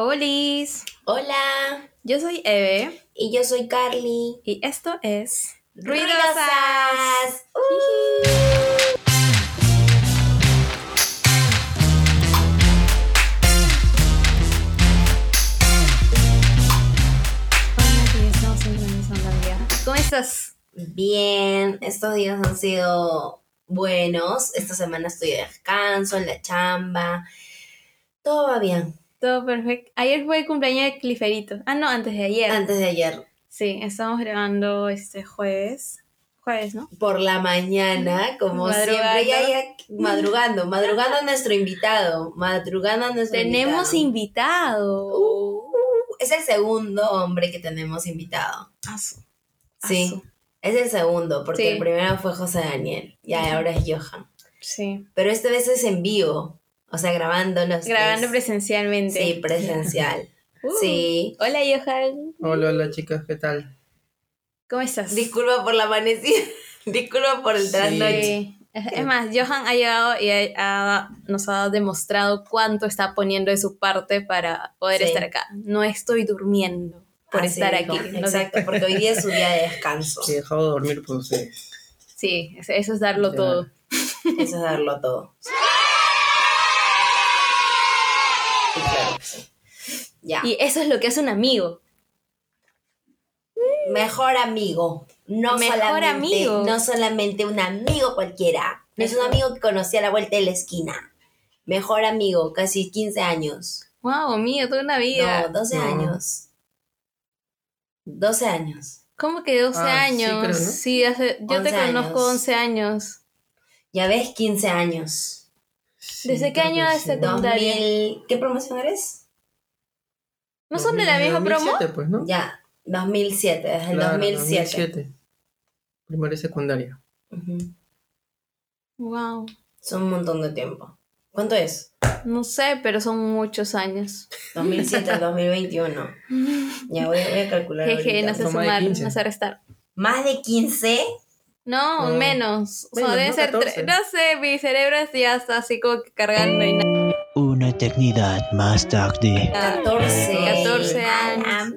Olis, Hola, yo soy Eve y yo soy Carly. y esto es Ruidosas. Uh. Día. ¿Cómo estás? Bien, estos días han sido buenos. Esta semana estoy de descanso en la chamba. Todo va bien. Todo perfecto. Ayer fue el cumpleaños de Cliferito. Ah, no, antes de ayer. Antes de ayer, Sí, estamos grabando este jueves. Jueves, ¿no? por la mañana, como siempre, ya, ya, madrugando, madrugando a nuestro invitado, madrugando a nuestro Tenemos invitado. invitado. Uh, es el segundo hombre que tenemos invitado. Sí, es el segundo, porque Sí. el primero fue José Daniel y ahora es Johan. Sí. Pero esta vez es en vivo, o sea, grabando los Grabando tres. presencialmente. Sí, presencial. Uh. Sí. Hola, Johan. Hola, hola chicas, ¿qué tal? ¿Cómo estás? Disculpa por la amanecida, disculpa por el trasnoche. Sí. Es más, Johan ha llegado y ha- ha- nos ha demostrado cuánto está poniendo de su parte para poder Sí. estar acá. No estoy durmiendo por Así estar dijo, aquí. No Exacto, porque hoy día es su día de descanso. He dejado de dormir por ustedes. Sí, eso- es darlo todo. Eso es darlo todo. Sí, claro que sí. Ya. Y eso es lo que hace un amigo. Mejor amigo. No Mejor solamente, amigo. No solamente un amigo cualquiera. No es un amigo que conocí a la vuelta de la esquina. Mejor amigo, casi 15 años. Wow, amigo, toda una vida. No, 12 No. años. 12 años. ¿Cómo que 12 Ah, sí, años? creo, ¿no? Sí, hace, yo te 11 conozco años. 11 años. Ya ves, 15 años. ¿Desde qué año es secundaria? Secundaria. 2000, ¿Qué promoción eres? ¿No son de la misma promo? 2007, pues, ¿no? Ya, 2007, desde el Claro, 2007. 2007. Primaria y secundaria. Ujú. Wow. Son un montón de tiempo. ¿Cuánto es? No sé, pero son muchos años. 2007 al 2021. Ya voy, voy a calcular. Jeje, ahorita. no sé Son más de sumar, 15. no sé restar. ¿Más de 15? No, No. menos. O sea, debe ¿no? ser. tre- 14. No sé, mi cerebro ya está así como que cargando y nada. Una eternidad más tarde. 14. 14 A años.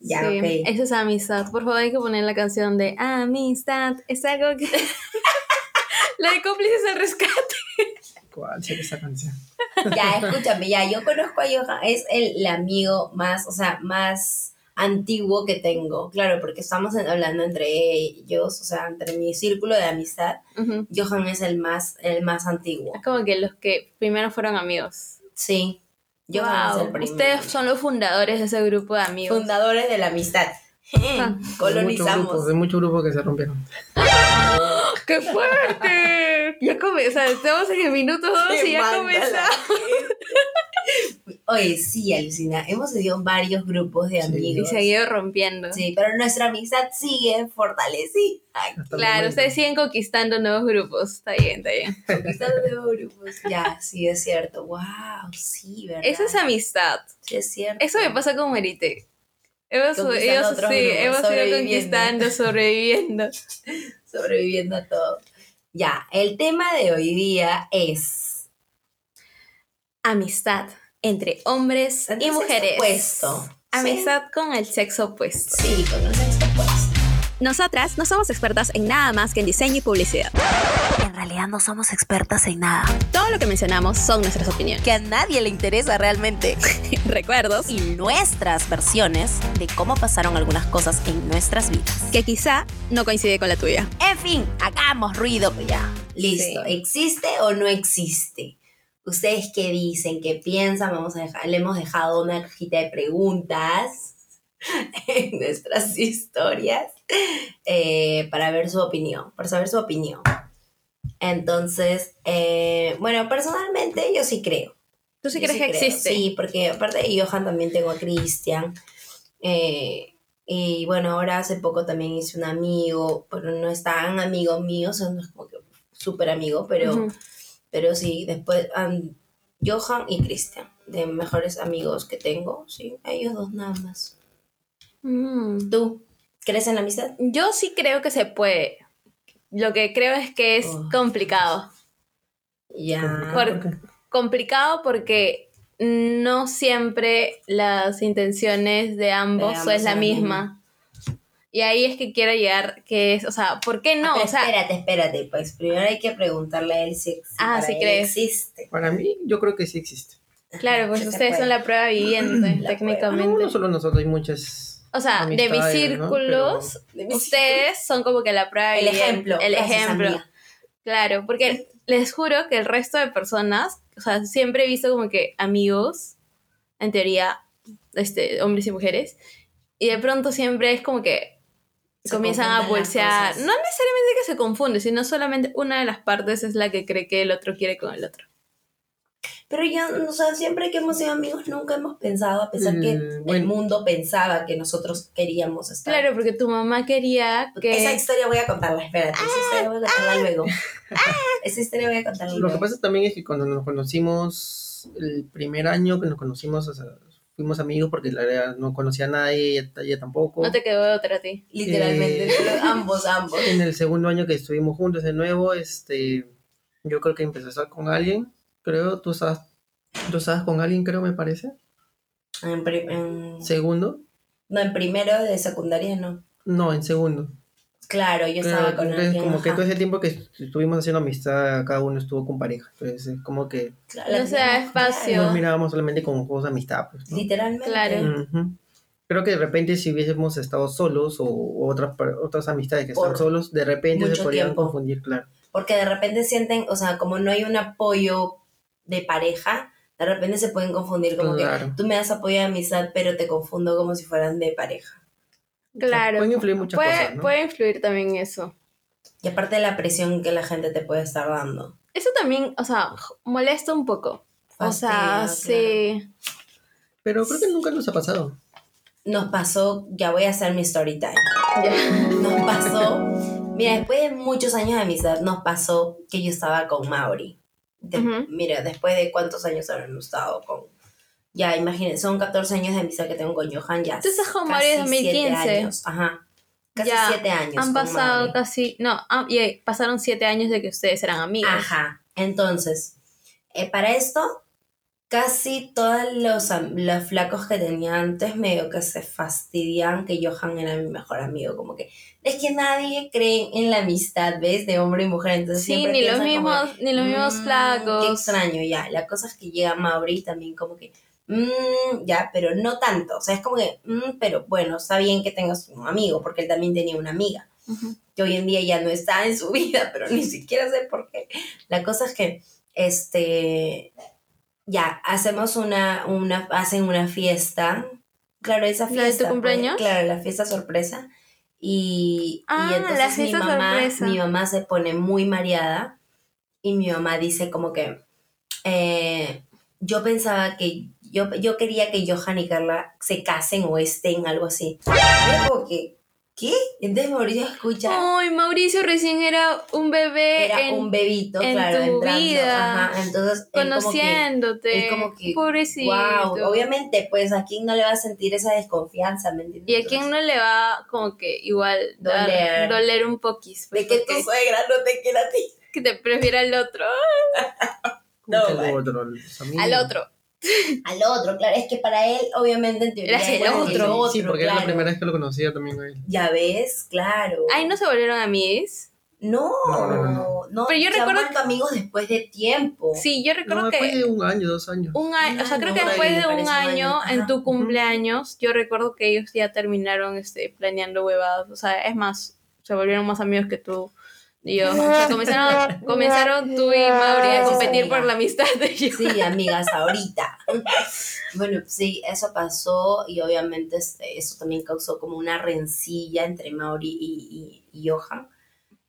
Ya, Sí. Eso es amistad. Por favor, hay que poner la canción de Amistad. Es algo que. la de cómplices al rescate. ¿Cuál será esa canción? Ya, escúchame, ya, yo conozco a Johan, es el, el amigo más, o sea, más antiguo que tengo, claro, porque estamos hablando entre ellos, o sea, entre mi círculo de amistad. Johan es el más, el más antiguo. Es como que los que primero fueron amigos. Sí, Johan es Wow, el primero. Ustedes son los fundadores de ese grupo de amigos. fundadores de la amistad. Ah. De muchos grupos, Colonizamos. de muchos grupos que se rompieron. ¡Qué fuerte! ya comenzamos, o sea, estamos en el minuto 2 y ya comenzamos. Oye, sí, alucina. Hemos tenido varios grupos de Sí. Y amigos. seguido rompiendo. Sí, pero nuestra amistad sigue fortalecida. Hasta Claro, ustedes siguen conquistando nuevos grupos. Está bien, está bien. Conquistando nuevos grupos. Ya, sí, es cierto. Wow, sí, ¿verdad? Esa es amistad. Sí, es cierto. Eso me pasa con Merite. Hemos, ellos, otros sí, grupos, hemos ido conquistando, sobreviviendo. Sobreviviendo a todo. Ya, el tema de hoy día es Amistad entre hombres Entre y mujeres. opuesto. Amistad con el sexo opuesto. sí, con el sexo opuesto. Nosotras no somos expertas en nada más que en diseño y publicidad. En realidad no somos expertas en nada. Todo lo que mencionamos son nuestras opiniones, Que a nadie le interesa realmente. recuerdos Y nuestras versiones de cómo pasaron algunas cosas en nuestras vidas. que quizá no coincide con la tuya. En fin, hagamos ruido pues ya. Listo. Sí. ¿Existe o no existe? ¿Ustedes qué dicen? ¿Qué piensan? Vamos a dejar, le hemos dejado una cajita de preguntas en nuestras historias eh, para ver su opinión, para saber su opinión. Entonces, eh, bueno, personalmente yo sí creo. ¿Tú sí Yo crees que creo, existe? Sí, porque aparte de Johan también tengo a Cristian. eh, y bueno, ahora hace poco también hice un amigo, pero no es tan amigo mío, es como que súper amigo, pero. Pero sí, después um, Johan y Cristian, de mejores amigos que tengo, sí, ellos dos nada más. Mm. ¿Tú crees en la amistad? Yo sí creo que se puede. Lo que creo es que es Oh. complicado. Ya. Por- ¿Por qué? Complicado porque no siempre las intenciones de ambos, ambos es la misma. Y ahí es que quiero llegar, que es, o sea, ¿por qué no? Ah, pero o sea, espérate, espérate, pues primero hay que preguntarle a él si, si Ah, para ¿sí él crees? existe. Para mí, yo creo que sí existe. claro, pues ustedes puede. son la prueba viviente, La técnicamente. No solo nosotros, hay muchas. O sea, de mis círculos, ustedes son como que la prueba El viviente, ejemplo. El ejemplo. Claro, porque les juro que el resto de personas, o sea, siempre he visto como que amigos, en teoría, este, hombres y mujeres, y de pronto siempre es como que Se comienzan a pulsear. No necesariamente que se confunde, sino solamente una de las partes es la que cree que el otro quiere con el otro. Pero yo, o sea, siempre que hemos sido amigos nunca hemos pensado, a pesar que Mm, el bueno. mundo pensaba que nosotros queríamos estar. Claro, porque tu mamá quería que... Esa historia voy a contarla, espérate, esa historia voy a contarla luego. Esa historia voy a contarla Lo luego. que pasa también es que cuando nos conocimos, el primer año que nos conocimos, o sea, fuimos amigos porque la verdad no conocía a nadie, ella, ella tampoco. No te quedó otra a ti. Literalmente, Eh, pero ambos, ambos. En el segundo año que estuvimos juntos de nuevo, este, yo creo que empecé a estar con alguien, creo, tú estabas, tú estabas con alguien, creo, me parece. En en- Segundo, no, en primero de secundaria no. no, en segundo. Claro, yo estaba Creo- con entonces, alguien. como que todo ese tiempo que estuvimos haciendo amistad, cada uno estuvo con pareja. Entonces, es como que Claro, No se da claro, espacio. nos mirábamos solamente como juegos de amistad. Pues, ¿no? Literalmente. Claro. Creo que de repente si hubiésemos estado solos o, o otras, otras amistades que están solos, de repente se podrían tiempo. confundir, claro. Porque de repente sienten, o sea, como no hay un apoyo de pareja, de repente se pueden confundir como Claro. que tú me das apoyo de amistad, pero te confundo como si fueran de pareja. Claro. Pueden influir muchas puede, cosas, ¿no? puede influir también eso. Y aparte de la presión que la gente te puede estar dando. Eso también, o sea, molesta un poco. O sea, sí. Pero creo que nunca nos ha pasado. Nos pasó, ya voy a hacer mi story time. Nos pasó, mira, después de muchos años de amistad, nos pasó que yo estaba con Mauri. De-. Mira, después de cuántos años habremos estado con. Ya, imagínense, son 14 años de amistad que tengo con Johan, ya. Con casi Mauri desde siete 2015. años, Ajá. Casi Ya, 7 años. Han pasado casi, no, ah, y, eh, pasaron siete años de que ustedes eran amigos. Ajá. Entonces, eh, para esto, casi todos los, los flacos que tenía antes medio que se fastidian que Johan era mi mejor amigo. Como que es que nadie cree en la amistad, ¿ves? De hombre y mujer. Entonces Sí, siempre ni los como mismos, ni los mismos "Mm, flacos. Qué extraño, ya. La cosa es que llega Mauri también como que, "Mm, ya, pero no tanto. O sea, es como que, "Mm, pero bueno, está bien que tengas un amigo, porque él también tenía una amiga que hoy en día ya no está en su vida, pero ni siquiera sé por qué. La cosa es que, este, ya, hacemos una, una, hacen una fiesta. Claro, esa ¿La de tu fiesta. pues, cumpleaños? claro, la fiesta sorpresa. Y, Ah, y entonces la mi fiesta mamá, sorpresa. mi mamá se pone muy mareada y mi mamá dice como que eh, yo pensaba que yo, yo quería que Johan y Carla se casen o estén, algo así. Como que, ¿qué? Entonces Mauricio escucha Ay, Mauricio recién era un bebé era en- un bebito, en claro, tu entrando. vida, Ajá, entonces conociéndote. él como que, Pobrecito. wow, obviamente, pues a quién no le va a sentir esa desconfianza, ¿me entiendes? Y a quién no le va como que igual dar- Doler. doler un poquis. pues, de que tu suegra no te quiera a ti. que te prefiera al otro. No, vale. otro. Al otro. Al otro, claro, es que para él, obviamente, en teoría, Eras el era otro. Sí, porque era la primera vez que lo conocía también a él. Ya ves, claro. Ay, no se volvieron amigos. No, No, no, no, no. Pero yo se han recuerdo amigos después de tiempo. Sí, yo recuerdo No, que después de un año, dos años. un año, o sea, Un creo que después de un año en Ajá. tu cumpleaños, yo recuerdo que ellos ya terminaron este planeando huevadas, o sea, es más, se volvieron más amigos que tú y yo. Comenzaron, comenzaron tú y Mauri a competir por la amistad de ellos. Sí, amigas, ahorita. Bueno, sí, eso pasó y obviamente este, eso también causó como una rencilla entre Mauri y, y, y Johan.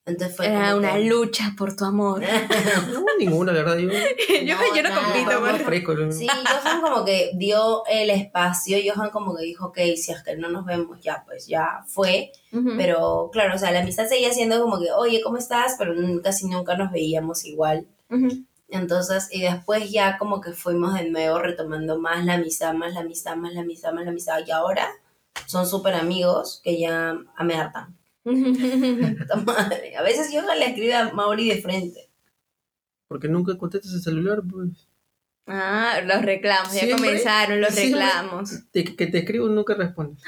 Entonces fue Era una que- lucha por tu amor. No, ninguna, la verdad. Yo, yo, No, yo no compito, más por fresco. yo- Sí, Johan como que dio el espacio, Johan como que dijo, ok, si es que no nos vemos ya, pues ya fue. Pero claro, o sea, la amistad seguía siendo como que, oye, ¿cómo estás? Pero casi nunca nos veíamos igual. Entonces, y después ya como que fuimos de nuevo retomando más la amistad, más la amistad, más la amistad, más la amistad. Y ahora son súper amigos que ya me hartan. Puta madre. A veces Johan le escribe a Mauri de frente. Porque nunca contestas el celular, pues. Ah, los reclamos, ya Siempre- comenzaron los siempre- reclamos. Te- que te escribo nunca respondes.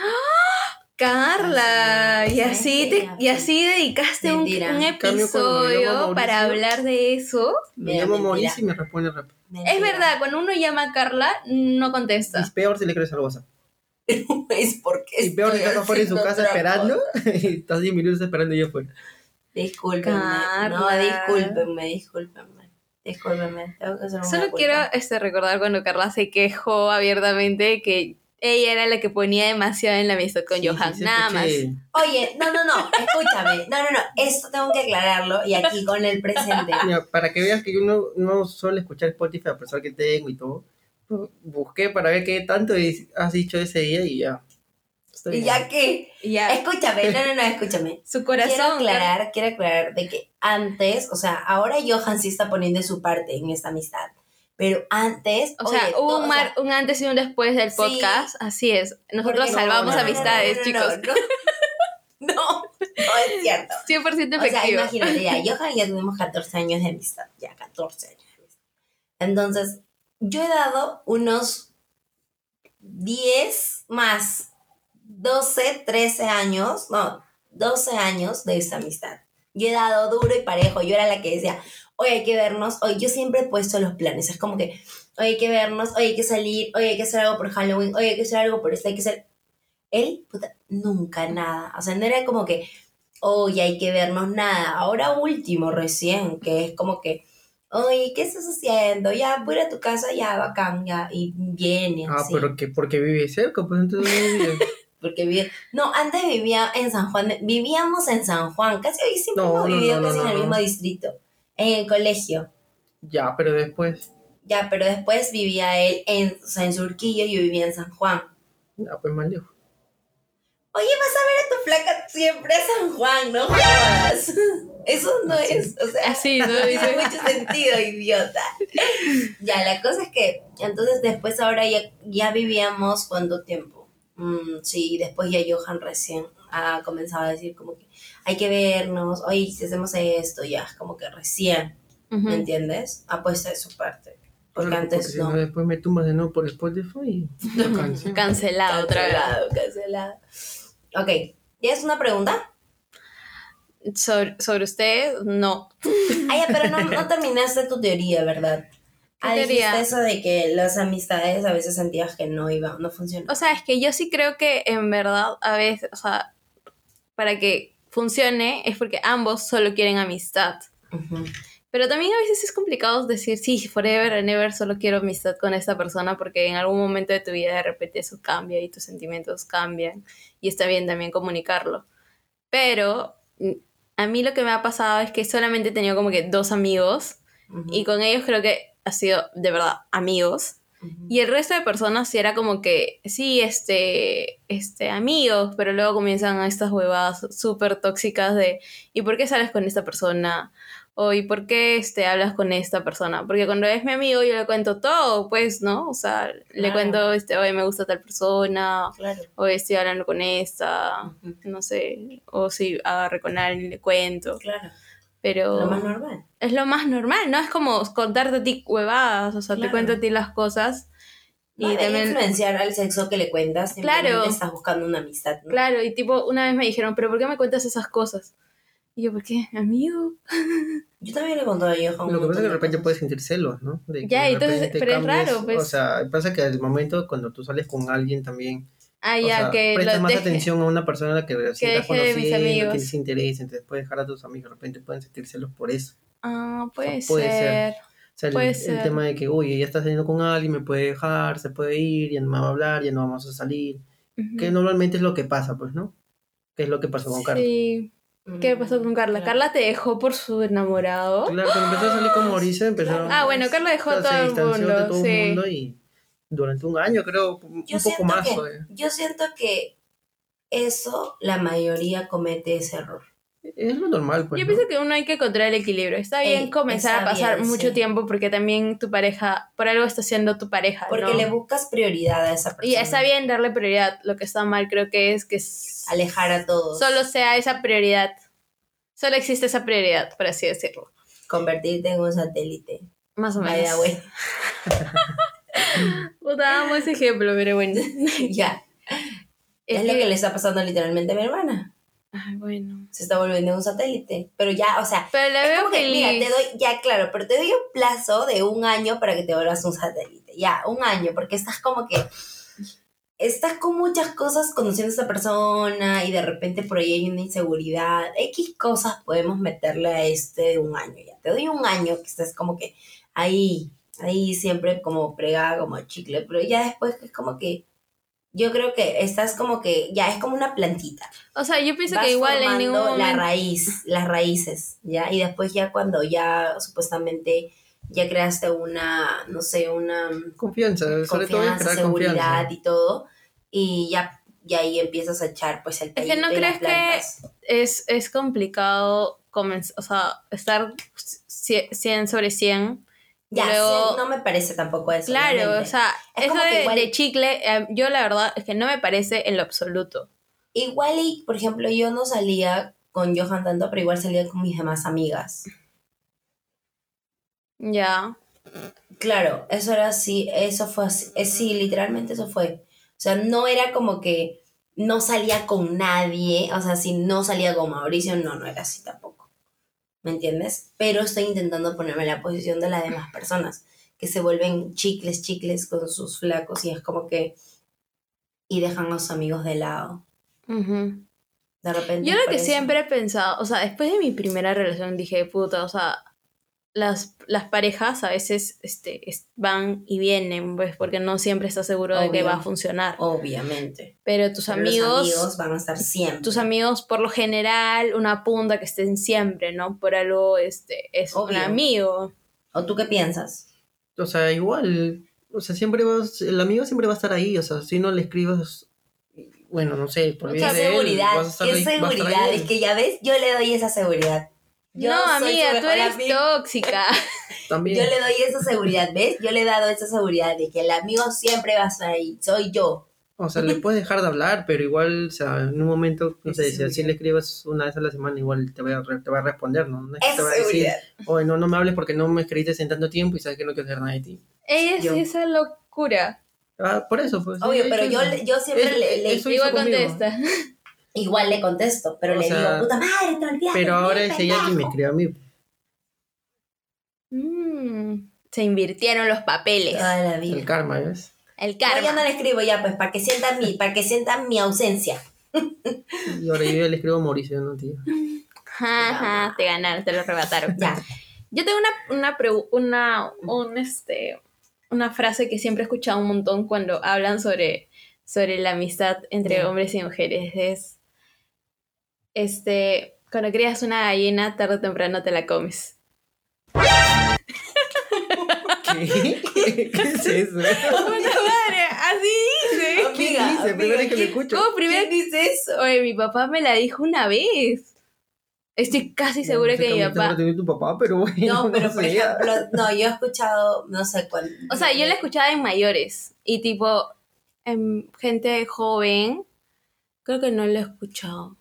Carla, y ¿Sabes así, qué? te, y así dedicaste un, Mentira. un En cambio, cuando me llama episodio para hablar de eso. Me Mira, llamo mentira. Mauricio y me responde rápido. Es verdad, cuando uno llama a Carla, no Y contesta. es peor si le crees al WhatsApp. Es porque Y peor estoy estás afuera de su casa esperando. Y estás 10 minutos esperando y ya fue. Discúlpenme. No, discúlpenme, discúlpenme. Discúlpenme. Tengo que hacer una Solo culpa. quiero este, recordar cuando Carla se quejó abiertamente que ella era la que ponía demasiado en la amistad con Sí, Johan, sí, nada más. Oye, no, no, no, escúchame. No, no, no. Esto tengo que aclararlo y aquí con el presente. Mira, para que veas que yo no, no suelo escuchar Spotify a pesar que tengo y todo, busqué para ver qué tanto has dicho ese día y ya. Estoy Y bien. ya que. Y ya, Escúchame, no, no, no, escúchame. su Quiero corazón. aclarar, quiero aclarar de que antes, o sea, ahora Johan sí está poniendo su parte en esta amistad. Pero antes. O sea, oye, hubo todo- un, o mar- sea, un antes y un después del Sí. podcast, así es. Nosotros salvamos no, amistades, no, chicos. No, no, es cierto. 100% O sea, efectivo. imagínate, ya, Johan y ya tenemos 14 años de amistad, ya 14 años de amistad. Entonces, yo he dado unos 10 más 12, 13 años, no, 12 años de esta amistad. Yo he dado duro y parejo, yo era la que decía, hoy hay que vernos, hoy yo siempre he puesto los planes, es como que, hoy hay que vernos, hoy hay que salir, hoy hay que hacer algo por Halloween, hoy hay que hacer algo por esto, hay que hacer... Él, puta, nunca nada, o sea, no era como que, hoy hay que vernos nada. Ahora último recién, que es como que, oye, ¿qué estás haciendo? Ya, voy a tu casa, ya, bacán, ya, y viene Ah, así. pero que porque vive cerca, pues entonces vive. Porque vive... No, antes vivía en San Juan, vivíamos en San Juan, casi hoy siempre No, hemos vivido no, casi en el mismo distrito, en el colegio. Ya, pero después, Ya, pero después vivía él en, o sea, en Surquillo y yo vivía en San Juan. ya, pues más lejos. Oye, vas a ver a tu flaca siempre a San Juan, no jodas. Eso no es, o sea, Así, ¿no? tiene mucho sentido, idiota. Ya, la cosa es que, entonces después ahora ya, ya vivíamos cuánto tiempo. Mm, sí, después ya Johan recién ha comenzado a decir como que hay que vernos, oye, si hacemos esto, ya, como que recién. ¿me entiendes? Ha puesto de su parte. Porque Claro, antes porque si no. después me tumbas de nuevo por Spotify y lo cancelo. Cancelado otra vez. Cancelado, cancelado. Ok, ¿tienes una pregunta? Sobre, sobre usted, no. Ah, ya, pero no, no terminaste tu teoría, ¿verdad? ¿Qué Ah, teoría? eso de que las amistades a veces sentías que no iba, no funcionaba. O sea, es que yo sí creo que en verdad a veces, o sea, para que funcione es porque ambos solo quieren amistad. Pero también a veces es complicado decir, sí, forever and ever solo quiero amistad con esta persona porque en algún momento de tu vida de repente eso cambia y tus sentimientos cambian y está bien también comunicarlo. Pero mm, a mí lo que me ha pasado es que solamente he tenido como que dos amigos y con ellos creo que ha sido de verdad amigos. Y el resto de personas sí era como que, sí, este, este, amigos, pero luego comienzan estas huevadas súper tóxicas de, ¿y por qué sales con esta persona? O ¿y por qué este, hablas con esta persona? Porque cuando es mi amigo yo le cuento todo, pues, ¿no? O sea, le Claro. cuento, este, oye, me gusta tal persona, Claro. o estoy hablando con esta, Ujú. no sé, o si agarré con alguien y le cuento, Claro. pero Lo más normal. es lo más normal, ¿no? Es como contarte a ti huevadas, o sea, te Claro. cuento a ti las cosas. Y debe también, influenciar al sexo que le cuentas. Claro. estás buscando una amistad, ¿no? claro, y tipo, una vez me dijeron, ¿pero por qué me cuentas esas cosas? Y yo, ¿por qué? ¿Amigo? Yo también le he contado a Johan Lo que pasa es que de repente cosas. puedes sentir celos, ¿no? De Ya, entonces, pero es raro, pues. O sea, pasa que al momento cuando tú sales con alguien también, Ah, o ya, sea, que prestas más deje- atención a una persona a la que recién que estás deje de mis conociendo, amigos. que les interesa, entonces puedes dejar a tus amigos, de repente pueden sentir celos por eso. Ah, puede, puede ser. ser. O sea, el, Puede el ser. tema de que, oye, ya estás saliendo con alguien, me puede dejar, se puede ir, ya no me va a hablar, ya no vamos a salir. Ujú. Que normalmente es lo que pasa, pues, ¿no? Que es lo que pasó con Carlos. Sí. ¿Qué pasó con Carla? Claro. Carla te dejó por su enamorado. Claro, cuando empezó a salir con Mauricio, empezaron. Ah, bueno, Carla dejó a todo el mundo, de todo sí. el mundo y durante un año, creo, un Yo poco siento más. que-. Yo siento que eso la mayoría comete ese error. Es lo normal, pues. Yo ¿no? pienso que uno hay que encontrar el equilibrio. Está bien Ey, comenzar está a pasar bien, mucho sí. tiempo porque también tu pareja, por algo está siendo tu pareja. Porque ¿no? le buscas prioridad a esa persona. Y está bien darle prioridad. Lo que está mal creo que es que Alejar a todos. solo sea esa prioridad. Solo existe esa prioridad, por así decirlo. Convertirte en un satélite. Más o menos. way. Puta, amo ese ejemplo, pero bueno. ya. Es, Es lo que- que le está pasando literalmente a mi hermana. Ay, bueno. Se está volviendo un satélite. Pero ya, o sea, Pero la es veo como que, mira, te doy, ya claro, pero te doy un plazo de un año para que te vuelvas un satélite. Ya, un año, porque estás como que. Estás con muchas cosas conociendo a esa persona y de repente por ahí hay una inseguridad. X cosas podemos meterle a este de un año ya. Te doy un año que estés como que ahí, ahí siempre como pregada como chicle, pero ya después es como que. Yo creo que estás como que ya es como una plantita O sea, yo pienso vas que igual en ningún formando la momento... raíz, las raíces, ¿ya? Y después ya cuando ya supuestamente ya creaste una, no sé, una Confianza, sobre todo confianza, seguridad confianza. y todo, y ya, y ahí empiezas a echar pues el Es que no crees que- plantas. es, es complicado comenzar, o sea, estar cie- 100 sobre 100. Ya, luego- sí, no me parece tampoco eso. Claro, o sea, Es eso como que de, igual- de chicle, eh, yo la verdad es que no me parece en lo absoluto. Igual y, por ejemplo, yo no salía con Johan tanto, pero igual salía con mis demás amigas. Ya. Claro, eso era así, eso fue así, eh, sí, literalmente eso fue. O sea, no era como que no salía con nadie, o sea, si no salía con Mauricio, no, no era así tampoco. ¿Me entiendes? Pero estoy intentando ponerme en la posición de las demás personas, que se vuelven chicles, chicles con sus flacos y es como que... y dejan a sus amigos de lado. Ujú. De repente... Yo lo que siempre he pensado, o sea, después de mi primera relación dije, puta, o sea, las, las parejas a veces este, es- van y vienen, pues, porque no siempre estás seguro de que va a funcionar. Obviamente. Pero tus Pero los amigos, van a estar siempre. tus amigos, por lo general, una punta que estén siempre, ¿no? Por algo, este, es un amigo. ¿O tú qué piensas? O sea, igual, o sea, siempre vas, el amigo siempre va a estar ahí, o sea, si no le escribes, bueno, no sé, por de él, seguridad, vas a estar qué ahí- va a estar seguridad. ahí. Es que ya ves, yo le doy esa seguridad. Yo no, amiga, tú eres tóxica. También. Yo le doy esa seguridad, ¿ves? Yo le he dado esa seguridad de que el amigo siempre va a estar ahí. Soy yo. O sea, le puedes dejar de hablar, pero igual, o sea, en un momento, no sé, si así le escribes una vez a la semana, igual te va a, re- te va a responder, ¿no? No es que te Esa va a decir, seguridad. oye, no, no me hables porque no me escribiste en tanto tiempo y sabes que no quiero saber nada de ti. Ella es Yo. esa locura. Ah, por eso, pues. Obvio, sí, pero yo, yo siempre Es- le, le- eso hizo Igual conmigo. contesta. Igual le contesto, pero O le sea, digo, puta madre, te olvidaste. Pero ahora es ella quien me pendejo". escribe a mí. Mm, se invirtieron los papeles. Toda la vida. El karma, ¿ves? El No, karma. yo no le escribo ya, pues, para que sientan mi, para que sientan mi ausencia. Y ahora yo ya le escribo a Mauricio, ¿no, tío? Ajá, te ganaron, te lo arrebataron. Ya. Yo tengo una, una, pregu- una, un, este, una frase que siempre he escuchado un montón cuando hablan sobre, sobre la amistad entre hombres y mujeres. Es, este, cuando crías una gallina, tarde o temprano te la comes. ¿Qué? ¿Qué es eso? madre! Así dice. Amiga, ¿Quién dice? amiga, vez que lo ¿quién- escucho. ¿Cómo primero? ¿Quién dice eso? Oye, mi papá me la dijo una vez. Estoy casi segura No sé que mi te papá... tu papá, pero bueno. No, pero por sé. ejemplo, no, yo he escuchado, no sé cuándo. O sea, yo la escuchaba en mayores y tipo en gente joven, creo que no la he escuchado.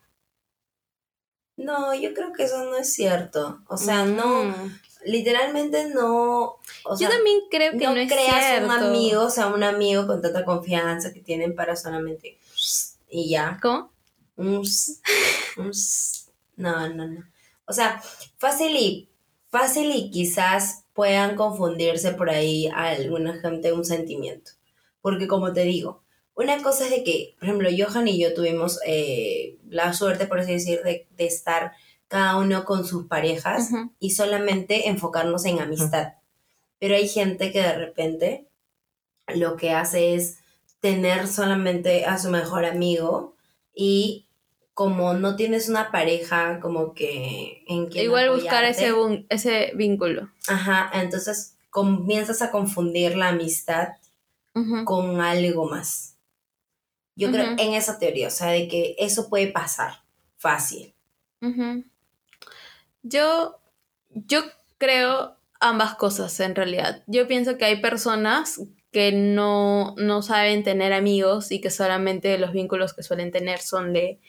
No, yo creo que eso no es cierto. O sea, no, Mm. literalmente no. O sea, yo también creo que no, no, es creas cierto. un amigo, o sea, un amigo con tanta confianza que tienen para solamente y ya. ¿Cómo? Un un No, no, no. O sea, fácil y fácil y quizás puedan confundirse por ahí a alguna gente un sentimiento. Porque como te digo, una cosa es de que, por ejemplo, Johan y yo tuvimos eh, la suerte, por así decir, de, de estar cada uno con sus parejas y solamente enfocarnos en amistad. Pero hay gente que de repente lo que hace es tener solamente a su mejor amigo y como no tienes una pareja como que en quien Igual buscar ese, ese vínculo. ajá, entonces comienzas a confundir la amistad con algo más. Yo creo en esa teoría, o sea, de que eso puede pasar fácil. Ujú. Yo, yo creo ambas cosas en realidad. Yo pienso que hay personas que no, no saben tener amigos y que solamente los vínculos que suelen tener son de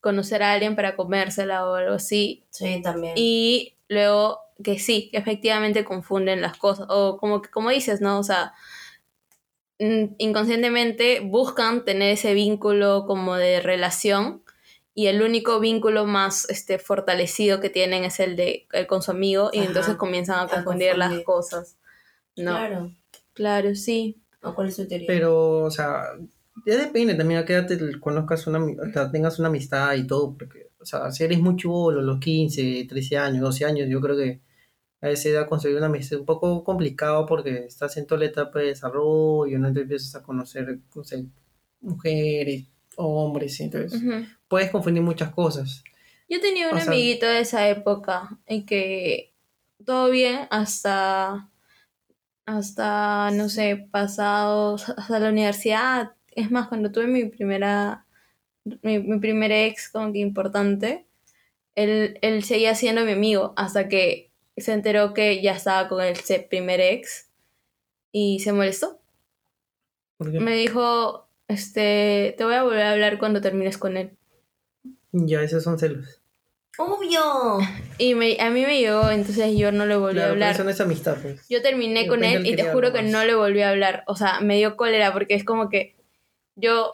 conocer a alguien para comérsela o algo así. Sí, también. Y luego que sí, que efectivamente confunden las cosas. O como, que- como dices, ¿no? O sea, inconscientemente buscan tener ese vínculo como de relación y el único vínculo más este, fortalecido que tienen es el de el con su amigo y Ajá, entonces comienzan a a confundir las cosas. No, claro, Claro. sí. ¿O cuál es tu teoría? Pero, o sea, ya depende también a qué edad te conozcas una, ami- o sea, tengas una amistad y todo, porque, o sea, si eres muy chivolo, los 15, 13 años, 12 años, yo creo que a esa edad conseguir una amistad es un poco complicado porque estás en toda la etapa de desarrollo, no te empiezas a conocer, mujeres, hombres, entonces puedes confundir muchas cosas. Yo tenía un O sea- amiguito de esa época en que todo bien hasta, hasta, no sé, pasados, hasta la universidad. Es más, cuando tuve mi primera, mi, mi primer ex como que importante, él, él seguía siendo mi amigo hasta que se enteró que ya estaba con el primer ex y se molestó. Porque Me dijo, este, te voy a volver a hablar cuando termines con él. ya esos son celos. ¡Obvio! Y me, a mí me llegó, entonces yo no le volví Claro, a pero hablar. eso no es amistad, pues. Yo terminé con él y te juro que no le volví a hablar. O sea, me dio cólera porque es como que yo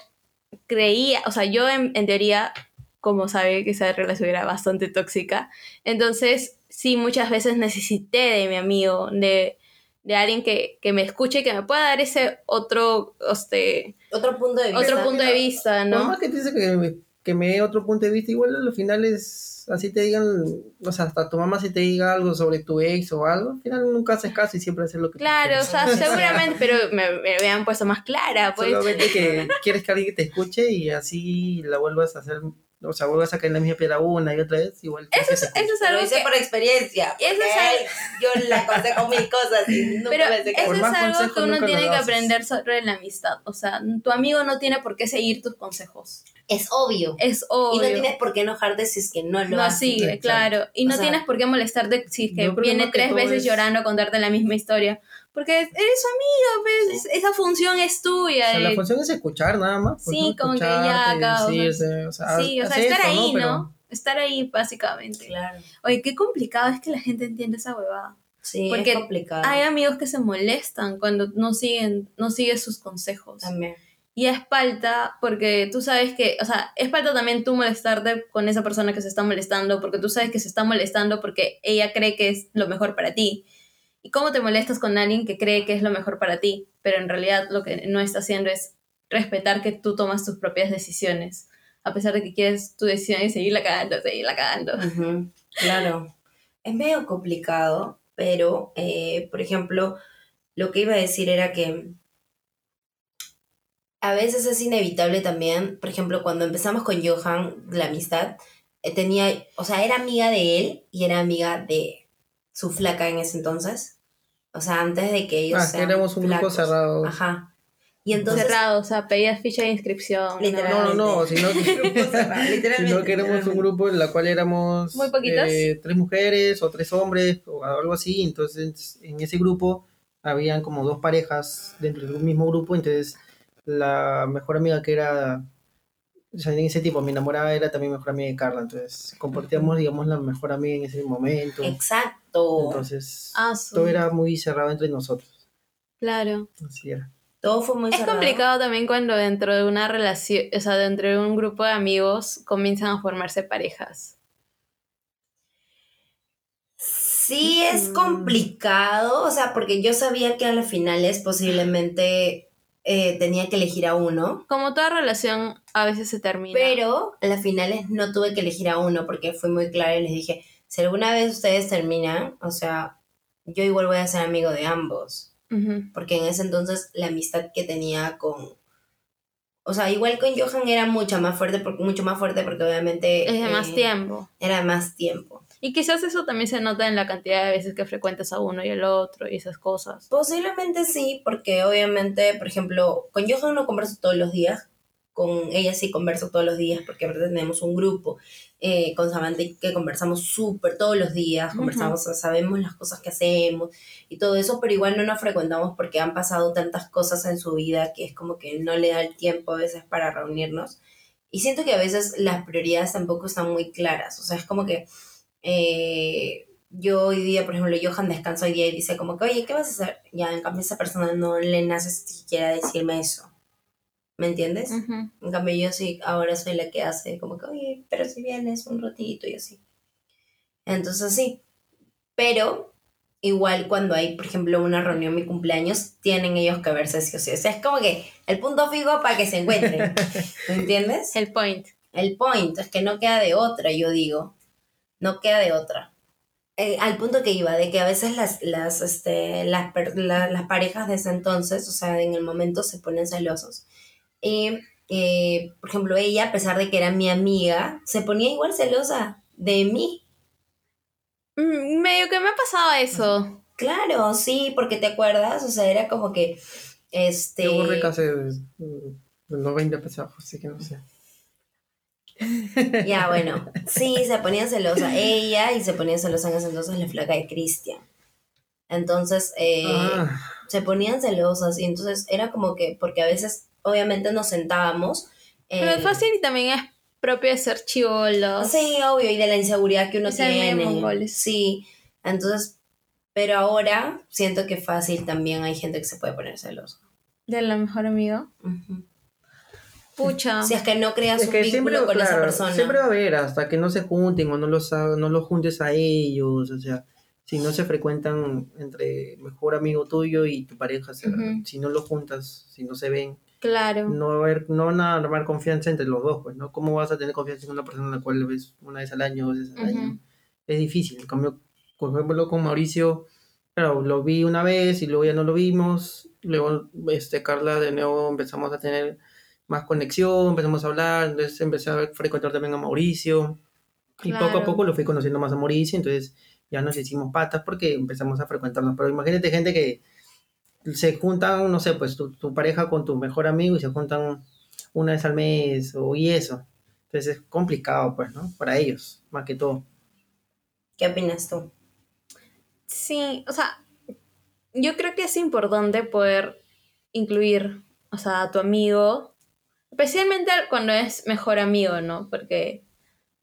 creía, o sea, yo en, en teoría, como sabe que esa relación era bastante tóxica, entonces sí muchas veces necesité de mi amigo, de, de alguien que, que me escuche y que me pueda dar ese otro, este, Otro punto de vista. otro punto de vista, Por ¿no? más que te dice que me, que me dé otro punto de vista, igual a los finales, así te digan, o sea, hasta tu mamá si te diga algo sobre tu ex o algo, al final nunca haces caso y siempre haces lo que tú Claro, o sea, seguramente, pero me, me habían puesto más clara, pues. Solamente que quieres que alguien te escuche y así la vuelvas a hacer, o sea, vuelvas a caer en la misma piedra una y otra vez, igual. Eso es, eso es Lo algo hice que... por experiencia. Eso es algo- Yo le aconsejo mil cosas y nunca Pero me hace eso es algo que uno tiene lo que aprender sobre la amistad. O sea, tu amigo no tiene por qué seguir tus consejos. Es obvio. Es Y obvio. no tienes por qué enojarte si es que no lo No haces. sigue, Exacto. claro. Y no O sea, tienes por qué molestarte si es que que viene que tres todo veces es- llorando a contarte la misma historia. Porque eres su amigo, pues, esa función es tuya. O sea, la eh. función es escuchar nada más. pues, Sí, ¿no? como que ya, acá, o sea, o sea, sí, o sea, estar eso, ahí, Pero- ¿no? Estar ahí, básicamente. Claro. Oye, qué complicado es que la gente entienda esa huevada. Sí, Porque es complicado. Hay amigos que se molestan cuando no siguen, no sigues sus consejos. También. Y es falta porque tú sabes que, o sea, es falta también tú molestarte con esa persona que se está molestando, porque tú sabes que se está molestando porque ella cree que es lo mejor para ti. ¿Y cómo te molestas con alguien que cree que es lo mejor para ti? Pero en realidad lo que no está haciendo es respetar que tú tomas tus propias decisiones, a pesar de que quieres tu decisión y seguirla cagando, seguirla cagando. Claro. Es medio complicado, pero, eh, por ejemplo, lo que iba a decir era que a veces es inevitable también, por ejemplo, cuando empezamos con Johan, la amistad, eh, tenía, o sea, era amiga de él y era amiga de su flaca en ese entonces. O sea, antes de que ellos Ah, que sean éramos un grupo cerrado. Ajá. Y entonces... Cerrado, o sea, pedías ficha de inscripción. No, no, no, sino que, Literalmente, sino que éramos un grupo en la cual éramos Muy poquitos. eh, tres mujeres o tres hombres o algo así. Entonces, en ese grupo habían como dos parejas dentro del mismo grupo. Entonces, la mejor amiga que era, o sea, en ese tiempo mi enamorada era también mejor amiga de Carla. Entonces, compartíamos, digamos, la mejor amiga en ese momento. Exacto. Entonces, Ah, todo era muy cerrado entre nosotros. Claro. Así era. Todo fue muy Es cerrado. complicado también cuando dentro de una relación, o sea, dentro de un grupo de amigos comienzan a formarse parejas. Sí, es Mm. complicado, o sea, porque yo sabía que a las finales posiblemente eh, tenía que elegir a uno, Como toda relación, a veces se termina. pero a las finales no tuve que elegir a uno porque fui muy clara y les dije, si alguna vez ustedes terminan, o sea, yo igual voy a ser amigo de ambos, porque en ese entonces la amistad que tenía con... O sea, igual con Johan era mucho más fuerte, porque, mucho más fuerte porque obviamente... Es de más eh, tiempo. Era más tiempo. Y quizás eso también se nota en la cantidad de veces que frecuentas a uno y al otro y esas cosas. Posiblemente sí, porque obviamente, por ejemplo, con Johan no converso todos los días, con ella sí converso todos los días, porque tenemos un grupo, eh, con Samantha que conversamos súper todos los días, conversamos, sabemos las cosas que hacemos y todo eso, pero igual no nos frecuentamos porque han pasado tantas cosas en su vida que es como que no le da el tiempo a veces para reunirnos. Y siento que a veces las prioridades tampoco están muy claras, o sea, es como que... eh, yo hoy día, por ejemplo, Johan descansa hoy día y dice como que, oye, ¿qué vas a hacer? Ya, en cambio, esa persona no le nace siquiera decirme eso. ¿Me entiendes? Ujú. En cambio, yo sí, ahora soy la que hace como que, oye, pero si vienes un ratito y así. Entonces, sí. Pero, igual cuando hay, por ejemplo, una reunión, mi cumpleaños, tienen ellos que verse sí o sí. O sea, es como que el punto fijo para que se encuentren. ¿Me entiendes? El point. El point es que no queda de otra, yo digo. No queda de otra. Eh, al punto que iba, de que a veces las, las, este, las, la- las parejas de ese entonces, o sea, en el momento se ponen celosos. Y, eh, por ejemplo, ella, a pesar de que era mi amiga, se ponía igual celosa de mí. Mm, Medio que me ha pasado eso. Claro, sí, porque te acuerdas, o sea, era como que, este... Yo borré casi mm, los 20 pesos, así que no sé. Ya, bueno, sí, se ponía celosa ella y se ponía celosa en ese entonces la flaca de Cristian. Entonces, eh, Ah, se ponían celosas y entonces era como que, porque a veces obviamente nos sentábamos. eh, Pero es fácil y también es propio de ser chivolos. Sí, obvio, y de la inseguridad que uno Y tiene. mongoles. Sí, entonces, pero ahora siento que fácil también hay gente que se puede poner celosa. De la mejor amiga. Pucha. Si es que no creas es un que vínculo siempre, con esa persona. siempre va a haber hasta que no se junten o no los, no los juntes a ellos, o sea, si no se frecuentan entre mejor amigo tuyo y tu pareja, o sea, Ujú. si no los juntas, si no se ven, Claro. no va a haber, no van a armar confianza entre los dos, pues, ¿no? ¿Cómo vas a tener confianza en una persona a la cual ves una vez al año, dos veces al año? Ujú. Es difícil. En cambio, por ejemplo, con Mauricio, claro, lo vi una vez y luego ya no lo vimos. Luego, este, Carla, de nuevo empezamos a tener más conexión, empezamos a hablar, entonces empecé a frecuentar también a Mauricio. Y poco a Claro. poco lo fui conociendo más a Mauricio, entonces ya nos hicimos patas porque empezamos a frecuentarnos. Pero imagínate gente que se juntan, no sé, pues tu, tu pareja con tu mejor amigo y se juntan una vez al mes o y eso. Entonces es complicado, pues, ¿no? Para ellos, más que todo. ¿Qué opinas tú? Sí, o sea, yo creo que es importante poder incluir, o sea, a tu amigo, especialmente cuando es mejor amigo, ¿no? Porque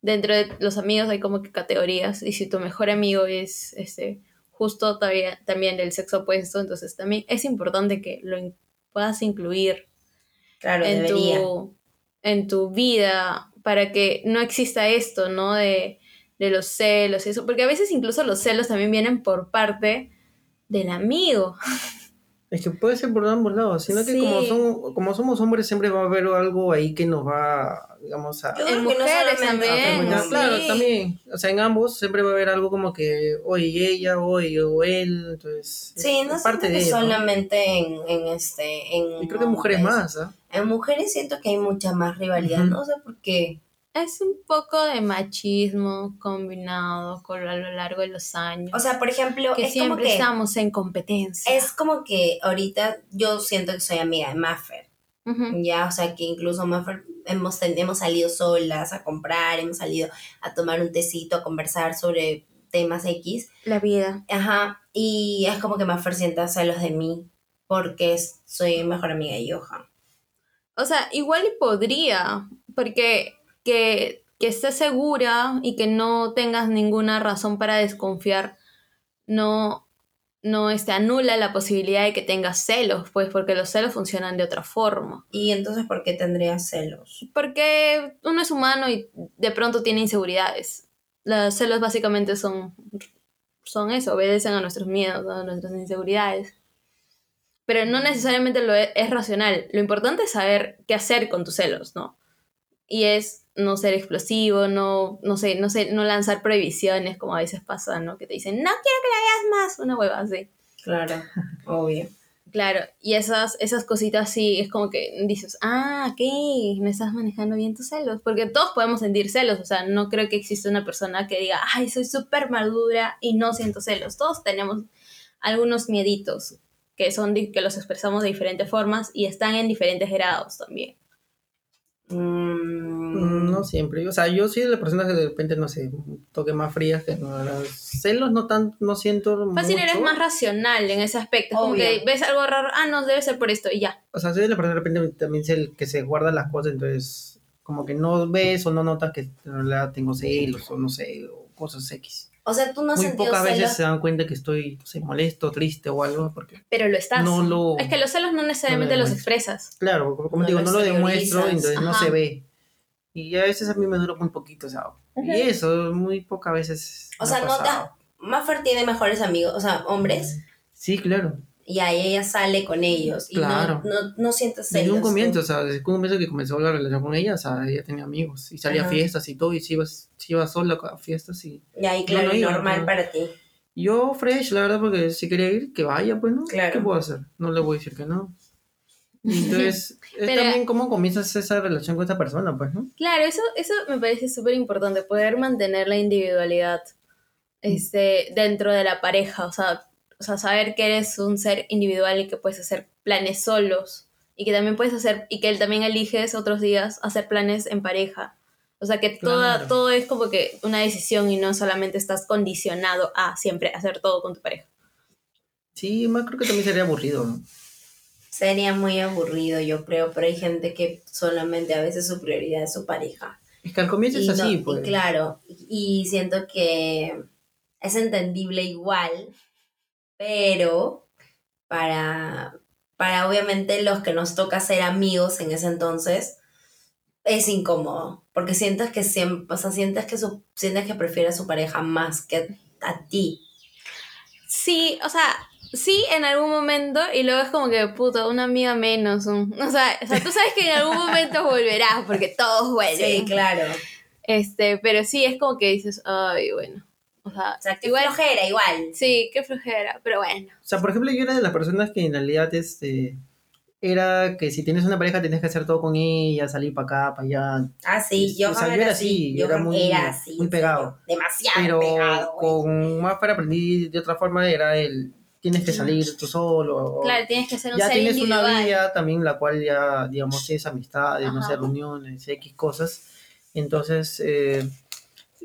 dentro de los amigos hay como que categorías, y si tu mejor amigo es este justo todavía también del sexo opuesto, entonces también es importante que lo in- puedas incluir Claro, en debería. tu, en tu vida para que no exista esto, ¿no? De, de los celos eso, porque a veces incluso los celos también vienen por parte del amigo. Es que puede ser por ambos lados, sino que Sí. como, son, como somos hombres siempre va a haber algo ahí que nos va, digamos, a... Yo En no mujeres también, a sí. Claro, también. O sea, en ambos siempre va a haber algo como que, oye, ella, oye, o él, entonces... es- Sí, no parte de que solamente en, en este en Y creo que mujeres hombres. más, ¿ah? En mujeres siento que hay mucha más rivalidad, no sé por qué. Es un poco de machismo combinado con a lo largo de los años. O sea, por ejemplo, que es como siempre que estamos en competencia. es como que ahorita yo siento que soy amiga de Maffer, ya, o sea, que incluso Maffer hemos, hemos salido solas a comprar, hemos salido a tomar un tecito, a conversar sobre temas X, La vida. ajá, y es como que Maffer sienta celos de mí porque soy mejor amiga de Johan. O sea, igual y podría, porque que, que estés segura y que no tengas ninguna razón para desconfiar, no, no este, anula la posibilidad de que tengas celos, pues porque los celos funcionan de otra forma. Y entonces, ¿por qué tendría celos? Porque uno es humano y de pronto tiene inseguridades. Los celos básicamente son, son eso, obedecen a nuestros miedos, a nuestras inseguridades. Pero no necesariamente lo es, es racional. Lo importante es saber qué hacer con tus celos, ¿no? Y es no ser explosivo, no, no sé, no sé, no lanzar prohibiciones como a veces pasa, ¿no? Que te dicen, no quiero que la veas más, una hueva así. Claro, obvio. Claro, y esas, esas cositas sí, es como que dices, ah, ¿qué? No estás manejando bien tus celos. Porque todos podemos sentir celos, o sea, no creo que exista una persona que diga, ay, soy súper madura y no siento celos. Todos tenemos algunos mieditos que, son, que los expresamos de diferentes formas y están en diferentes grados también. Mm, No siempre. O sea, yo soy de la persona que de repente, no sé, toque más frías que no. las Celos no tan, no siento Fácil mucho. eres más racional en ese aspecto. Es como Obvio. que ves algo raro, ah, no, debe ser por esto y ya. O sea, soy de la persona de repente también sé el que se guarda las cosas, entonces como que no ves o no notas que en realidad tengo celos o no sé, o cosas X. O sea, tú no has Muy sentido pocas celos. veces se dan cuenta que estoy no sé, molesto, triste o algo, porque Pero lo estás. No lo- Es que los celos no necesariamente no lo los expresas. Claro, como No digo, lo no lo demuestro, entonces no Ajá. se ve. Y a veces a mí me dura muy poquito, o sea, y eso, muy pocas veces. O me sea, ha no. Maffer tiene mejores amigos, o sea, hombres, Sí, claro. Y ahí ella sale con ellos. Y Claro. no, no, no sientes Desde un comienzo, o sea, desde un comienzo que comenzó la relación con ella, o sea, ella tenía amigos y salía Ajá. a fiestas y todo, y se iba, se iba sola a fiestas y Y ahí, claro, no iba, normal ¿no? para ti. yo fresh, la verdad, porque si quería ir, que vaya, pues, ¿no? Claro. ¿Qué puedo hacer? No le voy a decir que no. Entonces, es Pero- también cómo comienzas esa relación con esta persona, pues, ¿no? Claro, eso, eso me parece súper importante, poder mantener la individualidad este, dentro de la pareja, o sea, o sea, saber que eres un ser individual y que puedes hacer planes solos y que también puedes hacer, y que él también eliges otros días hacer planes en pareja. O sea, que toda, Claro. todo es como que una decisión y no solamente estás condicionado a siempre hacer todo con tu pareja. Sí, más creo que también sería aburrido, ¿no? Sería muy aburrido, yo creo, pero hay gente que solamente a veces su prioridad es su pareja. Es que al comienzo Y es no- así, y pues. claro, y siento que es entendible igual, pero para, para obviamente los que nos toca ser amigos en ese entonces, es incómodo, porque sientes que siempre, o sea, sientes que su, sientes que prefiere a su pareja más que a ti. Sí, o sea, sí en algún momento y luego es como que, puta, una amiga menos. un- o, sea, o sea, tú sabes que en algún momento volverás porque todos vuelven. Sí, claro. Este, pero sí es como que dices, ay, bueno. O sea, O sea, que igual, flojera, igual. sí, qué flojera, pero bueno. O sea, por ejemplo, yo era de las personas que en realidad este, era que si tienes una pareja tienes que hacer todo con ella, salir para acá, para allá. Ah, sí, O sea, yo era así, así, era muy- era así, muy pegado. serio, Demasiado Pero pegado. güey. con más para aprendí de otra forma era el tienes que salir tú solo. Claro, tienes que ser un ya ser tienes individual. una vida también la cual ya, digamos, tienes amistades, no sé, reuniones, X cosas. Entonces, eh,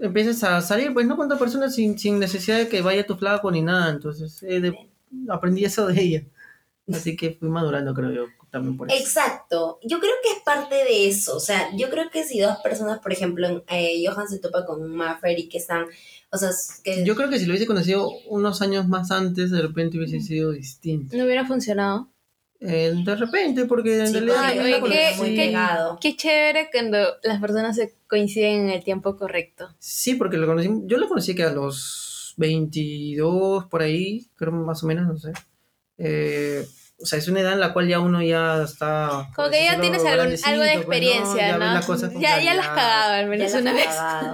empiezas a salir, pues, no con otra persona sin, sin necesidad de que vaya tu flaco ni nada. Entonces, eh, de- aprendí eso de ella. Así que fui madurando, creo yo, también por eso. Exacto, yo creo que es parte de eso, o sea, yo creo que si dos personas, por ejemplo, eh, Johan se topa con un Maffer y que están, o sea, que Yo creo que si lo hubiese conocido unos años más antes, de repente hubiese sido distinto. No hubiera funcionado. Eh, de repente, porque en Sí, realidad Ay, oye, qué- qué-. Qué chévere cuando las personas se coinciden en el tiempo correcto. Sí, porque lo conocí, yo lo conocí que a los 22, por ahí, creo más o menos, no sé. Eh, o sea, es una edad en la cual ya uno ya está... Como que ya decirlo, tienes algún- algo de pues, experiencia, Ya ¿no? ves las cosas con Ya, ya las cagado al menos Ya la una vez.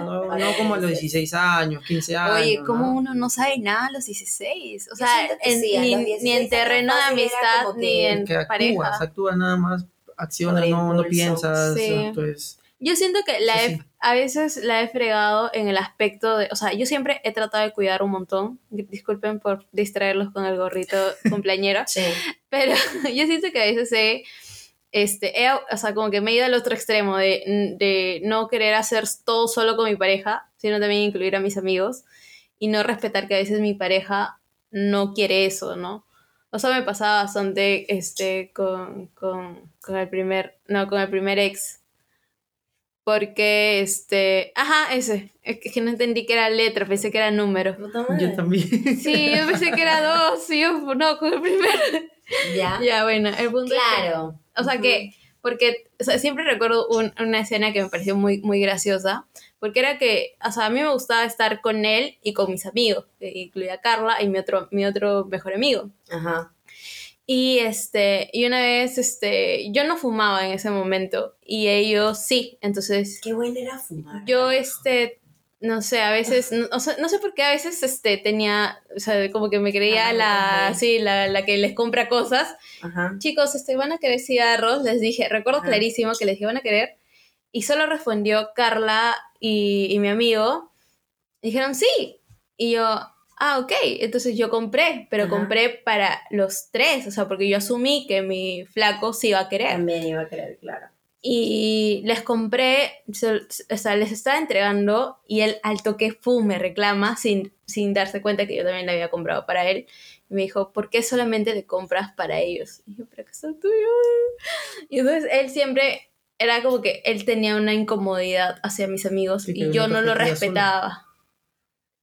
No, no como a los 16 años, 15 años. Oye, ¿cómo ¿no? uno no sabe nada a los 16? O sea, que en- sí, ni, los ni 16 en terreno de amistad, como ni que- en que actúas, pareja. actúas nada más, accionas, no, no piensas, Sí. entonces... Yo siento que la Sí, he- sí. a veces la he fregado en el aspecto de, o sea, yo siempre he tratado de cuidar un montón. Disculpen por distraerlos con el gorrito cumpleañero, Sí, pero yo siento que a veces he, este, he- o sea, como que me he ido al otro extremo de, de no querer hacer todo solo con mi pareja, sino también incluir a mis amigos y no respetar que a veces mi pareja no quiere eso, ¿no? O sea, me pasaba bastante este, con, con, con el primer, no, con el primer ex. Porque, este, ajá, ese, es que- que no entendí que era letra, pensé que era número. Yo también. Sí, yo pensé que era dos, y yo, no, con el primer. Ya, Ya, bueno, el punto es que- claro. o sea que, porque o sea, siempre recuerdo un- una escena que me pareció muy, muy graciosa, porque era que, o sea, a mí me gustaba estar con él y con mis amigos, que incluía a Carla y mi otro, mi otro mejor amigo. Ajá. Y este, y una vez, este, yo no fumaba en ese momento y ellos sí, entonces Qué bueno era fumar. yo, este, no sé, a veces, no, o sea, no sé por qué a veces, este, tenía, o sea, como que me creía la, ok. sí, la, la que les compra cosas Ajá. chicos, este, van a querer cigarros, les dije, recuerdo Ajá. clarísimo que les dije, van a querer, y solo respondió Carla y, y mi amigo, dijeron sí, y yo, ah, ok, entonces yo compré, pero Ajá. compré para los tres, o sea, porque yo asumí que mi flaco sí iba a querer, También iba a querer, claro. y les compré, o sea, les estaba entregando, y él al toque, ¡pum!, me reclama sin, sin darse cuenta que yo también le había comprado para él, y me dijo, ¿por qué solamente le compras para ellos? Y yo, pero que son tuyos. Y entonces él siempre era como que él tenía una incomodidad hacia mis amigos Sí, y yo no lo respetaba.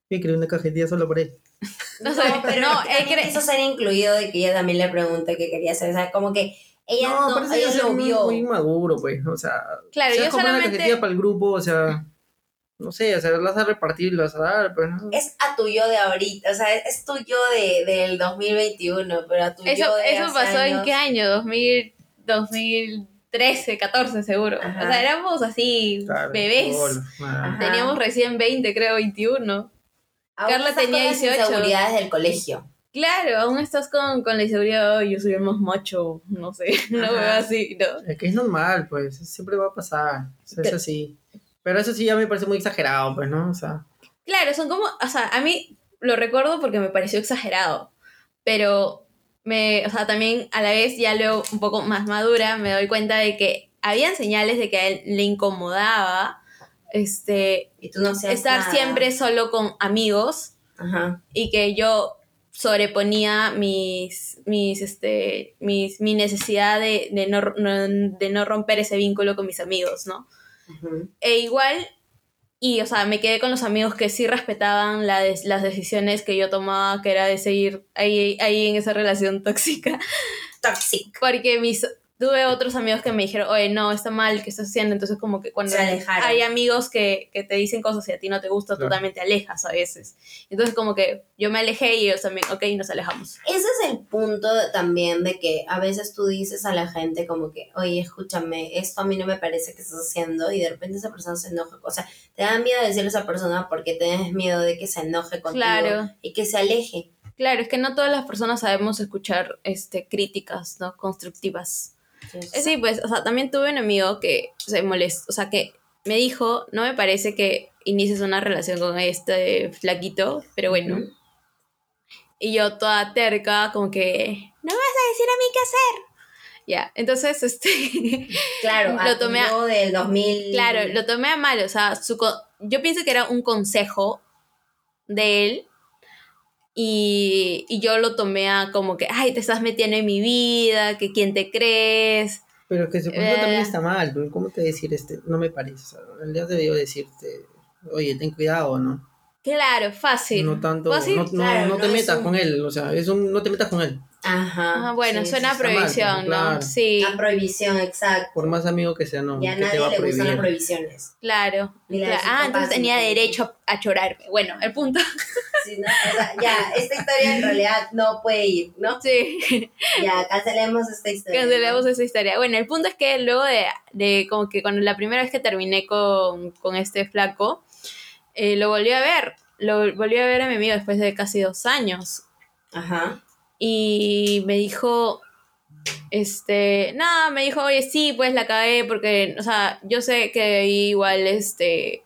Y creé una cajetilla solo por él. No sé, No, pero no, él quiso ser incluido de que ella también le pregunte qué quería hacer. O sea, como que ella no, parece ella lo muy, vio. muy maduro, pues. O sea, Claro, yo comprar una solamente- cajetilla para el grupo, o sea, no sé, o sea, las vas a repartir, las vas a dar, pues. ¿no? Es a tu yo de ahorita, o sea, es, es tu yo de, del 2021, pero a tu Eso, yo de eso hace pasó en años. qué año? 2000, 2013, 14 seguro. O Ajá. sea, éramos así, Claro, bebés. Teníamos recién 20, creo, 21. Aún Carla estás tenía con las 18. inseguridades del colegio. Claro, aún estás con, con la inseguridad, "Ay, yo soy el más macho, no sé, no veo así, no. Es que es normal, pues, siempre va a pasar, o sea, es así. Pero eso sí ya me parece muy exagerado, pues, ¿no? O sea, Claro, son como, o sea, a mí lo recuerdo porque me pareció exagerado, pero me, o sea, también a la vez ya luego un poco más madura me doy cuenta de que habían señales de que a él le incomodaba este Y tú no seas estar nada. siempre solo con amigos Ajá. y que yo sobreponía mis mis este mis mi necesidad de, de no, no- de no romper ese vínculo con mis amigos, ¿no? E igual, y o sea, me quedé con los amigos que sí respetaban la las decisiones que yo tomaba, que era de seguir ahí, ahí en esa relación tóxica. Toxic. Porque mis, tuve otros amigos que me dijeron, oye, no, está mal, ¿qué estás haciendo? Entonces, como que cuando Se alejaron. hay amigos que, que te dicen cosas y a ti no te gusta, tú Claro. también te alejas a veces. Entonces, como que yo me alejé y ellos también, ok, nos alejamos. Ese es el punto de- también de que a veces tú dices a la gente como que, oye, escúchame, esto a mí no me parece que estás haciendo y de repente esa persona se enoja. O sea, te da miedo decirle a esa persona porque tienes miedo de que se enoje contigo Claro. y que se aleje. Claro, es que no todas las personas sabemos escuchar este, críticas, ¿no? Constructivas. Sí, pues, o sea, también tuve un amigo que se molestó, o sea, que me dijo, no me parece que inicies una relación con este flaquito, pero bueno. Y yo toda terca, como que, no me vas a decir a mí qué hacer. Ya, entonces, este, Claro, Lo tomé a- del 2000. claro, lo tomé a mal, o sea, su yo pienso que era un consejo de él. Y, y yo lo tomé a como que, ay, te estás metiendo en mi vida, que quién te crees. pero que se Eh. también está mal, ¿cómo te decir este? No me parece, o sea, en realidad debió decirte, oye, ten cuidado, ¿no? Claro, fácil. No tanto, Fácil, no, no, claro, no te metas un- con él, o sea, es un, no te metas con él, Ajá. Ajá, bueno, sí, suena a mal, prohibición, ¿no? claro. Sí, A prohibición, exacto. por más amigo que sea, no, Ya a nadie va a le gustan las prohibir. prohibiciones. claro. Ah, entonces tenía derecho a chorarme. Bueno, el punto. Sí, ¿no? O sea, ya, esta historia en realidad no puede ir, ¿no? Sí, Ya, cancelemos esta historia. cancelemos ¿no? esa historia. Bueno, el punto es que luego de, de como que cuando la primera vez que terminé con, con este flaco, eh, lo volví a ver. Lo volví a ver a mi amigo después de casi dos años. Ajá. Y me dijo, este, nada, me dijo, oye, sí, pues la cagué porque, o sea, yo sé que igual, este,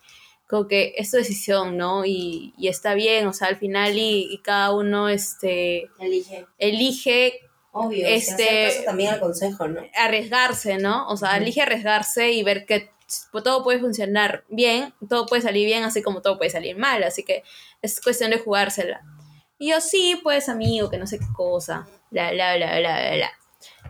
como que es tu decisión, ¿no? Y, y está bien, o sea, al final y, y cada uno, este, Elige. elige Obvio. Este- caso también al consejo, ¿no? arriesgarse, ¿no? O sea, elige arriesgarse y ver que todo puede funcionar bien, todo puede salir bien, así como todo puede salir mal, así que es cuestión de jugársela. Y yo, sí, pues amigo, que no sé qué cosa, bla, bla, bla, bla, bla.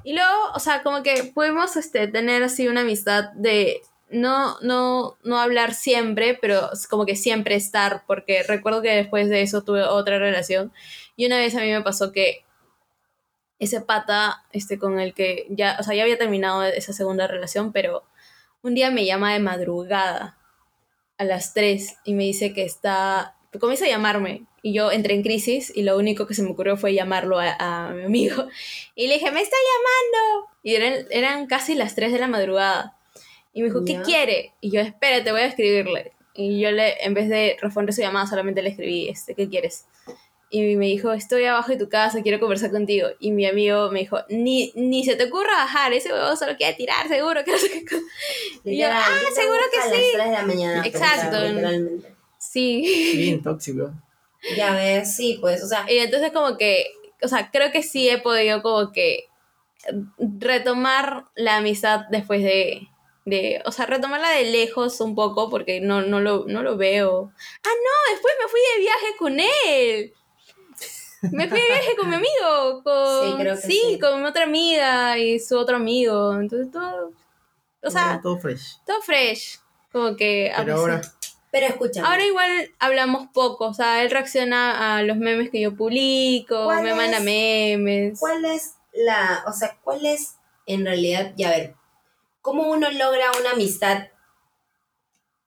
Y luego, o sea, como que pudimos este, tener así una amistad de no, no, no hablar siempre, pero como que siempre estar, porque recuerdo que después de eso tuve otra relación y una vez a mí me pasó que ese pata este, con el que ya, o sea, ya había terminado esa segunda relación, pero un día me llama de madrugada a las 3 y me dice que está, comienza a llamarme y yo entré en crisis y lo único que se me ocurrió fue llamarlo a, a mi amigo y le dije, me está llamando y eran, eran casi las 3 de la madrugada y me dijo, ¿qué Ya. quiere? Y yo, espérate, voy a escribirle. Y yo le, en vez de responder su llamada, solamente le escribí, este, ¿qué quieres? Y me dijo, estoy abajo de tu casa, quiero conversar contigo. Y mi amigo me dijo, ni, ni se te ocurra bajar, ese huevo solo quiere tirar, seguro que no sé qué cosa. Y yo, ah, seguro que a sí. las 3 de la mañana. Exacto. literalmente. Sí. Bien tóxico. Ya ves, sí, pues, o sea, Y entonces como que, o sea, creo que sí he podido como que retomar la amistad después de, de o sea, retomarla de lejos un poco porque no, no, lo, no lo veo. Ah, no, después me fui de viaje con él. Me fui de viaje con mi amigo, con, Sí, creo que sí. con mi otra amiga y su otro amigo. Entonces todo, o sea, todo fresh. todo fresh. Como que Pero ahora, Pero escúchame. Ahora igual hablamos poco, o sea, él reacciona a los memes que yo publico, ¿Cuál me manda es- memes. ¿Cuál es la, o sea, cuál es en realidad, ya ver, cómo uno logra una amistad,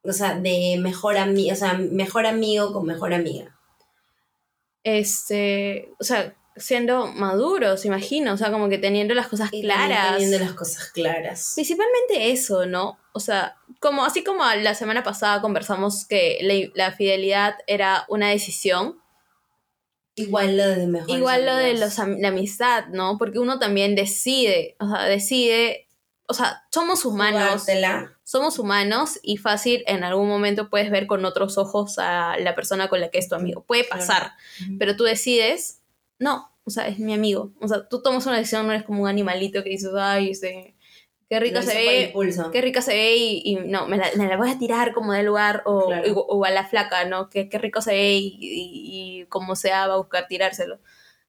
o sea, de mejor amigo, o sea, mejor amigo con mejor amiga? Este, o sea, siendo maduros, imagino, o sea, como que teniendo las cosas Y claras. Teniendo las cosas claras. Principalmente eso, ¿no? O sea, como así como la semana pasada conversamos que la, la fidelidad era una decisión, Igual lo de mejor. igual lo de los, la amistad, ¿no? Porque uno también decide, o sea, decide, o sea, somos humanos, somos humanos y fácil en algún momento puedes ver con otros ojos a la persona con la que es tu amigo. Puede Claro. pasar, pero tú decides, no, o sea, es mi amigo. O sea, tú tomas una decisión, no eres como un animalito que dices, ay, este, qué rico se ve, qué rica se ve y, y no, me la, me la voy a tirar como del lugar o, Claro. o, o a la flaca, ¿no? Qué, qué rico se ve y, y, y como sea va a buscar tirárselo.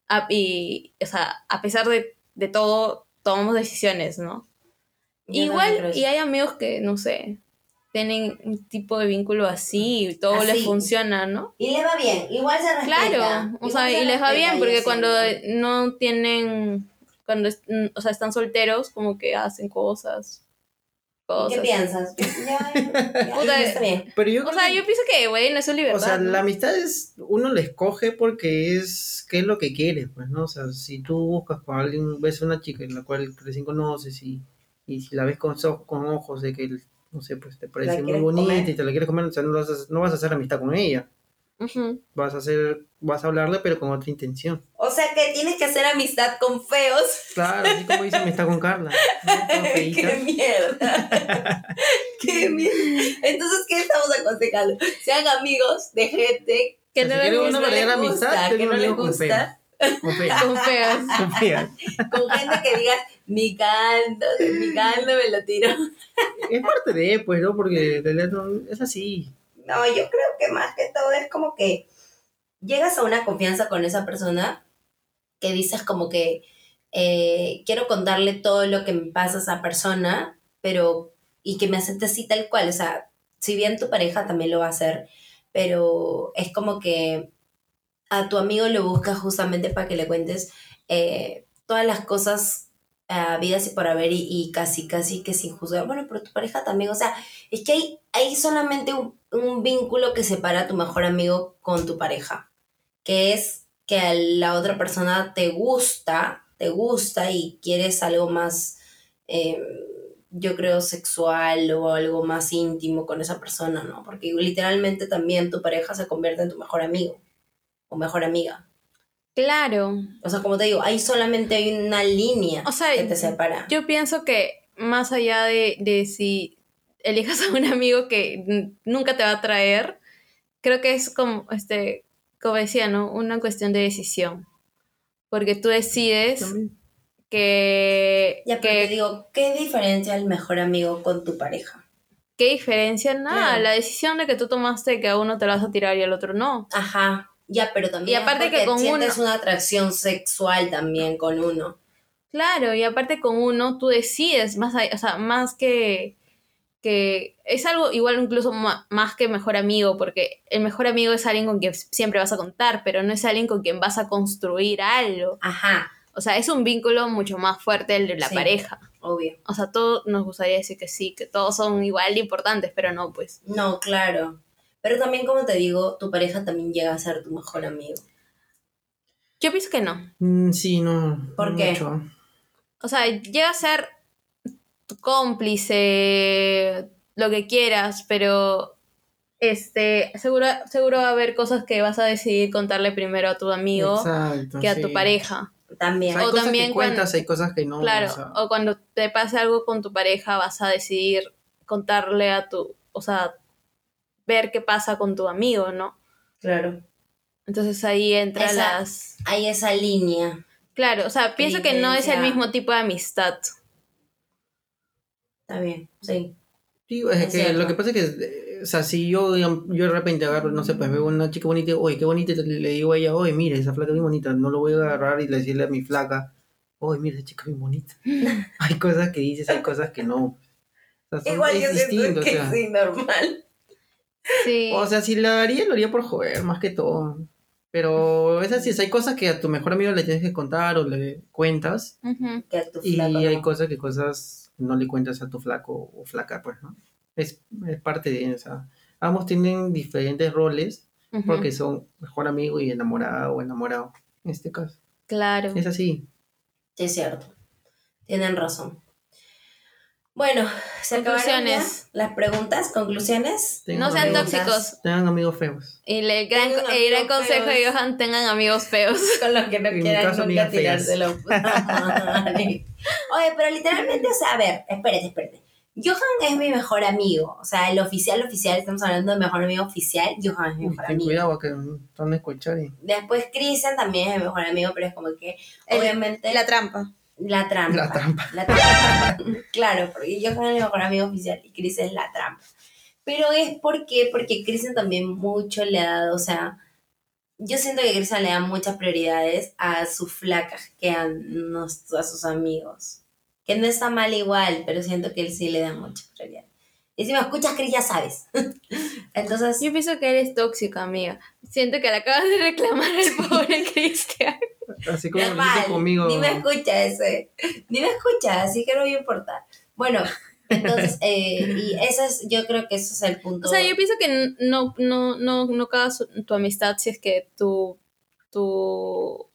Ah, y, o sea, a pesar de, de todo, tomamos decisiones, ¿no? Yo Igual, y hay amigos que, no sé, tienen un tipo de vínculo así y todo Así. les funciona, ¿no? Y le va bien, igual se respeta. Claro, o sea, se y les va bien porque cuando no tienen, cuando, es- mm, o sea, están solteros, como que hacen cosas. ¿Y ¿Qué piensas? Ya, ya, Puta, está bien. Pero yo O sea, que- yo pienso que, güey, eso es libertad. O sea, ¿no? la amistad es, uno la escoge porque es, qué es lo que quiere, pues, ¿no? O sea, si tú buscas con alguien, ves a una chica en la cual recién conoces y, y si la ves con, so- con ojos de que, no sé, pues te parece muy bonita comer. y te la quieres comer, o sea, no vas, a, no vas a hacer amistad con ella, Vas a hacer, vas a hablarle pero con otra intención. O sea que tienes que hacer amistad con feos. Claro, así como hice amistad con Carla. ¿no? Con. ¡Qué mierda! ¡Qué mierda! Entonces, ¿qué estamos aconsejando? Sean amigos de gente Que no les una les amistad, gusta, ten que no les gusta. Con fea. con feas. Con fea. con gente que digas, mi caldo, mi caldo me lo tiro. Es parte de, pues, ¿no? Porque no- es así. No, yo creo que más que todo es como que llegas a una confianza con esa persona que dices como que eh, quiero contarle todo lo que me pasa a esa persona, pero y que me acepte así tal cual. O sea, si bien tu pareja también lo va a hacer, pero es como que a tu amigo lo buscas justamente para que le cuentes eh, todas las cosas ah, vidas y por haber y, y casi, casi que sin juzgar. Bueno, pero tu pareja también, o sea, es que hay, hay solamente un, un vínculo que separa a tu mejor amigo con tu pareja, que es que a la otra persona te gusta, te gusta y quieres algo más, eh, yo creo, sexual o algo más íntimo con esa persona, ¿no? Porque literalmente también tu pareja se convierte en tu mejor amigo o mejor amiga. Claro. O sea, como te digo, ahí solamente hay una línea O sea, que te separa. Yo pienso que más allá de, de si elijas a un amigo que nunca te va a traer, creo que es como, este, como decía, ¿no? Una cuestión de decisión. Porque tú decides que... ya, pero que te digo, ¿qué diferencia el mejor amigo con tu pareja? ¿Qué diferencia? Nada, Claro. la decisión de que tú tomaste que a uno te lo vas a tirar y al otro no. Ajá, ya, pero también Y aparte es que con sientes uno- una atracción sexual también con uno. Claro, y aparte con uno tú decides, más, o sea, más que, que es algo igual incluso más que mejor amigo, porque el mejor amigo es alguien con quien siempre vas a contar, pero no es alguien con quien vas a construir algo. Ajá, O sea, es un vínculo mucho más fuerte el de la Sí. pareja. obvio. O sea, todos nos gustaría decir que sí, que todos son igual de importantes, pero no, pues. No, claro. Pero también, como te digo, tu pareja también llega a ser tu mejor amigo. Yo pienso que no. Mm, sí, no. ¿Por no qué? mucho. O sea, llega a ser tu cómplice, lo que quieras, pero este, seguro, seguro va a haber cosas que vas a decidir contarle primero a tu amigo Exacto, que a sí. tu pareja. También. O sea, hay O cosas también que cuando- cuentas, hay cosas que no. claro, o sea, o cuando te pase algo con tu pareja vas a decidir contarle a tu, o sea, ver qué pasa con tu amigo, ¿no? Claro. Entonces ahí entra Esa- las... Hay esa línea. Claro, o sea, pienso que no es el mismo tipo de amistad. Está bien, sí. Sí, es, Es que cierto. lo que pasa es que, eh, o sea, si yo, yo de repente agarro, no sé, pues veo una chica bonita, oye, qué bonita, le, le digo a ella, oye, mira, esa flaca es bien bonita, no lo voy a agarrar y decirle a mi flaca, oye, mira, esa chica es bien bonita. hay cosas que dices, hay cosas que no. O sea, son- Igual es yo siento distinto, o que sea, sí, normal. Sí. O sea, si la haría, lo haría por joder, más que todo. Pero es así, hay cosas que a tu mejor amigo le tienes que contar o le cuentas. Ujú. Que a tu Y flaco hay no. cosas que cosas no le cuentas a tu flaco o flaca, pues, ¿no? Es, es parte de esa. Ambos tienen diferentes roles Ujú. porque son mejor amigo y enamorado o enamorado, en este caso. Claro. Es así. Sí, es cierto. Tienen razón. Bueno, se Conclusiones. las preguntas, conclusiones. No sean tóxicos. Tengan amigos feos. Y el gran, el gran consejo de. Johan, tengan amigos feos. Con los que no En quieran caso, nunca tirárselo. Oye, pero literalmente, o sea, a ver, espérate, espérate. Johan es mi mejor amigo. O sea, el oficial, oficial, estamos hablando de mejor amigo oficial. Johan es mi mejor ten amigo. cuidado que están a escuchar y Después Cristian también es mi mejor amigo, pero es como que, El- obviamente, La trampa. La trampa. La trampa. La trampa. claro, porque Johan es mi mejor amigo oficial y Cristian es la trampa. Pero es porque, porque Cristian también mucho le ha dado, o sea, yo siento que Cristian le da muchas prioridades a sus flacas que a, nos- a sus amigos. Que no está mal igual, pero siento que él sí le da muchas prioridades. Y si me escuchas, Cris, ya sabes. Entonces, Yo pienso que eres tóxica, amiga. Siento que le acabas de reclamar al pobre Cristian. así como lo hizo conmigo. ni me escucha ese. Ni me escucha, así que no me importa. Bueno, entonces, eh, y eso es, yo creo que eso es el punto. O sea, yo pienso que no, no, no, no cagas tu amistad si es que tu, tu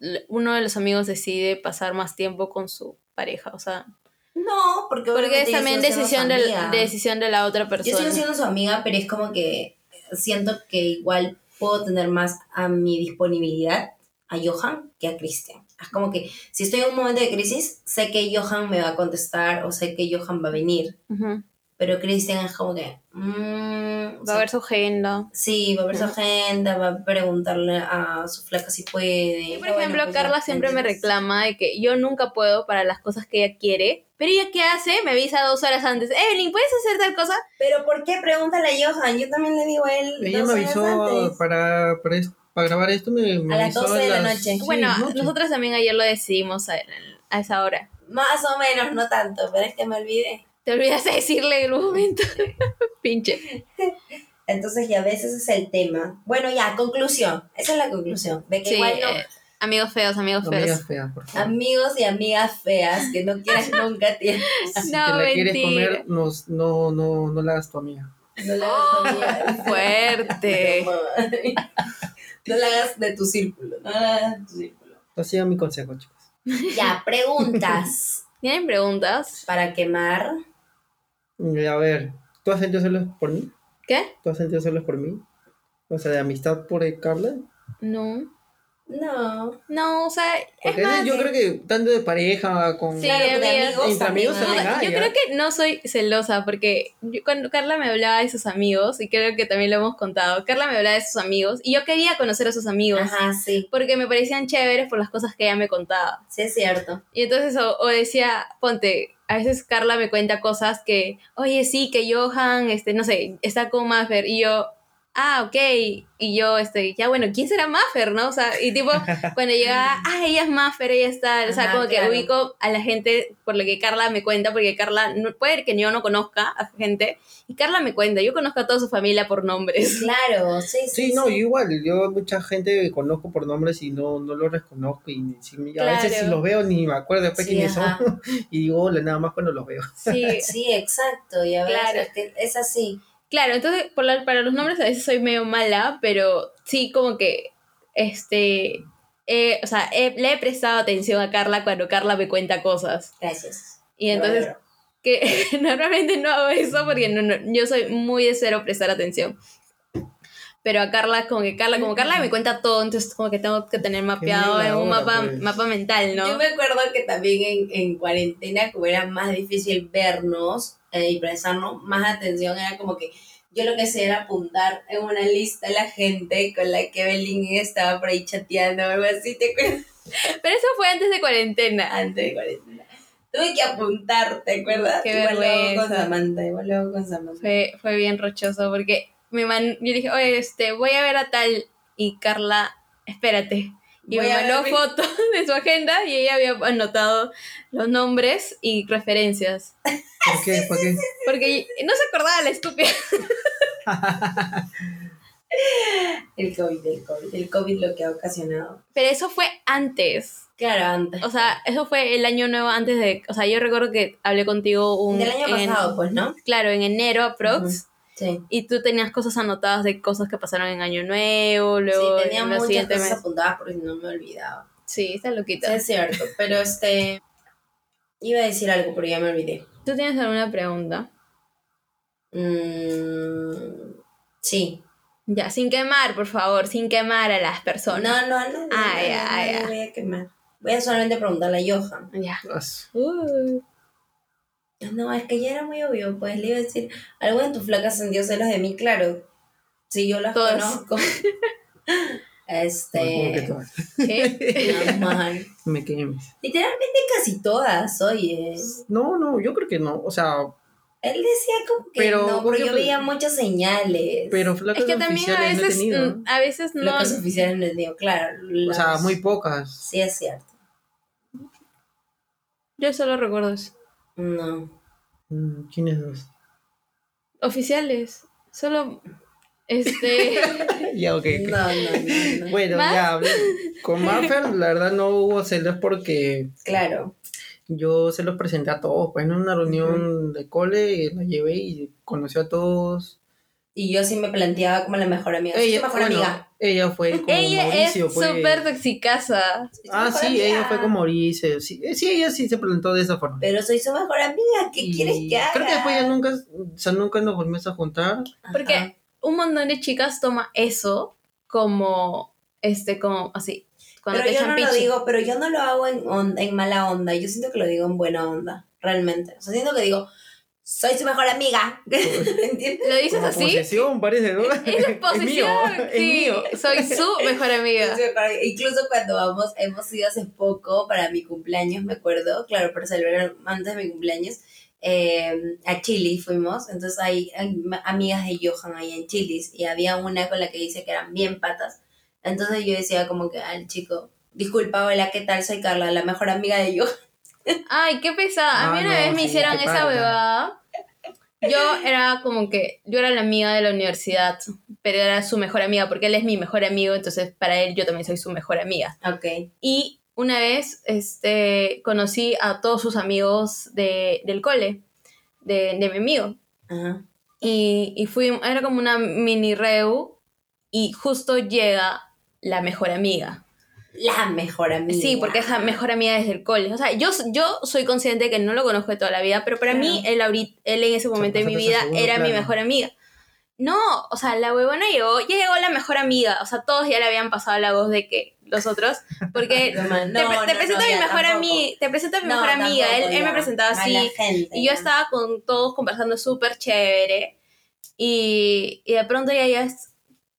l- uno de los amigos decide pasar más tiempo con su pareja. O sea, No, porque, porque es yo también decisión de, decisión de la otra Yo persona. sigo siendo su amiga, pero es como que siento que igual puedo tener más a mi disponibilidad a Johan que a Cristian. Es como que si estoy en un momento de crisis, sé que Johan me va a contestar o sé que Johan va a venir. Ujú. Pero Cristian es como que... mm, o Va sea, a ver su agenda. Sí, va a ver su agenda, va a preguntarle a su flaca si puede. Y, por Bueno, ejemplo, pues ya, Carla siempre me reclama de que yo nunca puedo para las cosas que ella quiere. Pero ella, ¿qué hace? Me avisa dos horas antes. Evelyn, ¿puedes hacer tal cosa? Pero ¿por qué? Pregúntale a Johan. Yo también le digo a él. Ella dos me horas avisó antes. para, para, para grabar esto. Me, me A las avisó 12 de la noche. sí, bueno, noche. nosotros también ayer lo decidimos a, a esa hora. Más o menos, no tanto, pero es que me olvidé. Te olvidas de decirle en un momento. Pinche. Entonces, ya ves, ese es el tema. Bueno, ya, conclusión. Esa es la conclusión. De que Sí, igual no. eh, amigos feos, amigos feos. Amigas feas, por favor. Amigos y amigas feas que no quieras nunca tienes. Si No, te la quieres comer, no, no, no, no la hagas tu amiga. No la hagas amiga. Fuerte. No la hagas de tu círculo. No la hagas de tu círculo. Así sigan mi consejo, chicos. Ya, preguntas ¿Tienen preguntas? para quemar. Y A ver, ¿tú has sentido celos por mí? ¿Qué? ¿Tú has sentido celos por mí? O sea, de amistad por Carla. No. No. No, o sea, es más, yo creo que tanto de pareja con... Sí, amigos Entre amigos también hay. yo ¿ah? creo que no soy celosa porque yo- cuando Carla me hablaba de sus amigos, y creo que también lo hemos contado, Carla me hablaba de sus amigos y yo quería conocer a sus amigos Ajá, sí. porque me parecían chéveres por las cosas que ella me contaba. Sí, es cierto. Y entonces, o, o decía, ponte, a veces Carla me cuenta cosas que, oye, sí, que Johan, este, no sé, está con Maffer, y yo, ah, ok, y yo, este, ya bueno, ¿quién será Maffer, no? O sea, y tipo, cuando llegaba, ah, ella es Maffer, ella está, o sea, Ajá, como que ubico a la gente por lo que Carla me cuenta, porque Carla, no, puede que yo no conozca a gente, y Carla me cuenta, yo conozco a toda su familia por nombres. Claro, sí, sí. Sí, no, yo igual, yo mucha gente que conozco por nombres y no, no los reconozco y a veces si los veo ni me acuerdo después Sí, quiénes ajá. son y digo hola nada más cuando los veo. Sí, Sí, exacto. Ya ves, Claro. es así. Claro, entonces por la- para los nombres a veces soy medio mala, pero sí como que, este, eh, o sea, he- le he prestado atención a Carla cuando Carla me cuenta cosas. Gracias. Y entonces, Bueno, que normalmente no hago eso porque no, no- yo soy muy de cero prestar atención. Pero a Carla, como que Carla, como Carla me cuenta todo, entonces como que tengo que tener mapeado en un mapa, pues. mapa mental, ¿no? Yo me acuerdo que también en, en cuarentena, como era más difícil vernos eh, y prestarnos más atención, era como que yo lo que hacía era apuntar en una lista a la gente con la que Evelyn estaba por ahí chateando o algo así, ¿te acuerdas? Pero eso fue antes de cuarentena. Antes de cuarentena. Tuve que apuntar, ¿te acuerdas? Qué igual luego con. Samantha, igual luego con Samantha. Fue, fue bien rochoso porque mi man, yo dije, oye, este, voy a ver a tal y Carla, espérate. Y Voy me mandó ver fotos de su agenda y ella había anotado los nombres y referencias. ¿Por qué? ¿Por qué? Porque no se acordaba la estúpida. El COVID, el COVID, el COVID lo que ha ocasionado. Pero eso fue antes. Claro, antes. O sea, eso fue el año nuevo antes de. O sea, yo recuerdo que hablé contigo un. Del año en- pasado, pues, ¿no? Claro, en enero aprox. Ujú. Sí. Y tú tenías cosas anotadas de cosas que pasaron en Año Nuevo, luego sí, tenía en muchas cosas apuntadas porque no me olvidaba. Sí, está Sí, loquita. es cierto, pero este... Iba a decir algo, pero ya me olvidé. ¿Tú tienes alguna pregunta? Mm, sí. Ya, sin quemar, por favor, sin quemar a las personas. No, no, no. no, Ah, no, ya, no, ya. voy a quemar. Voy a solamente preguntarle a Johan. Ya. Uh, No, es que ya era muy obvio, pues le iba a decir, ¿algo en tu flaca sintió celos de mí? Claro, si yo las Todas. conozco. ¿Cómo que este, todas? ¿Qué? normal. Me quemes. Literalmente casi todas, oye. No, no, yo creo que no. O sea, Él decía como que Pero, no, pero porque- yo veía muchas señales. pero flacas es que también a oficiales no he veces, tenido. mm, a veces no. Flacas oficiales no digo, claro. O sea, muy pocas. Sí, es cierto. Yo solo recuerdo eso. No. Mm, ¿Quiénes dos? Oficiales. Solo. Este. ya, ok. ok. No, no, no, no. Bueno, ¿Más? ya hablé. Con Maffer, la verdad, no hubo celos porque Claro. yo se los presenté a todos. Pues en una reunión de cole, la llevé y conoció a todos. Y yo sí me planteaba como la mejor amiga. Ella, tu mejor bueno, amiga. Ella fue como ella Mauricio. es súper toxicasa. Ah, sí, amiga. ella fue como Mauricio. Sí, eh, sí, ella sí se presentó de esa forma. Pero soy su mejor amiga. ¿Qué Y quieres que haga? Creo que después ya nunca, o sea, nunca nos volvimos a juntar. Porque Ajá. un montón de chicas toma eso como. Este, como así. Cuando Pero te yo no lo digo, pero yo no lo hago en, on- en mala onda. Yo siento que lo digo en buena onda, realmente. O sea, siento que digo, soy su mejor amiga. ¿Entiendes? ¿Lo dices Como así? posesión, parece, ¿no? Es mío, posesión. es sí, mío. soy su mejor amiga. Soy su mejor amiga. Incluso cuando vamos, hemos ido hace poco para mi cumpleaños, me acuerdo, claro, para celebrar antes de mi cumpleaños, eh, a Chile fuimos. Entonces hay, amigas de Johan ahí en Chilis y había una con la que dice que eran bien patas. Entonces yo decía como que al chico, disculpa, hola, ¿qué tal? Soy Carla, la mejor amiga de Johan. Ay, qué pesada. A mí Ah, una no, vez me sí, hicieron esa parda. huevada. Yo era como que, yo era la amiga de la universidad, pero era su mejor amiga, porque él es mi mejor amigo, entonces para él yo también soy su mejor amiga. Ok. Y una vez este, conocí a todos sus amigos de, del cole, de, de mi amigo. Ajá. Y, y fui, era como una mini reu, y justo llega la mejor amiga. La mejor amiga. Sí, porque es la mejor amiga desde el cole. O sea, yo, yo soy consciente que no lo conozco de toda la vida, pero para Claro. mí, él, ahorita, él en ese momento de mi pasaste a vida segundo era mi plano. mejor amiga. No, o sea, la huevona llegó, ya llegó la mejor amiga. O sea, todos ya le habían pasado la voz de que los otros, porque No, te, no, no, te no, presento a mi ya, mejor amiga, te presento a mi No, mejor amiga. Él, él me ya. presentaba así. Gente, Y yo ya. estaba con todos conversando súper chévere. Y, y de pronto ella ya es.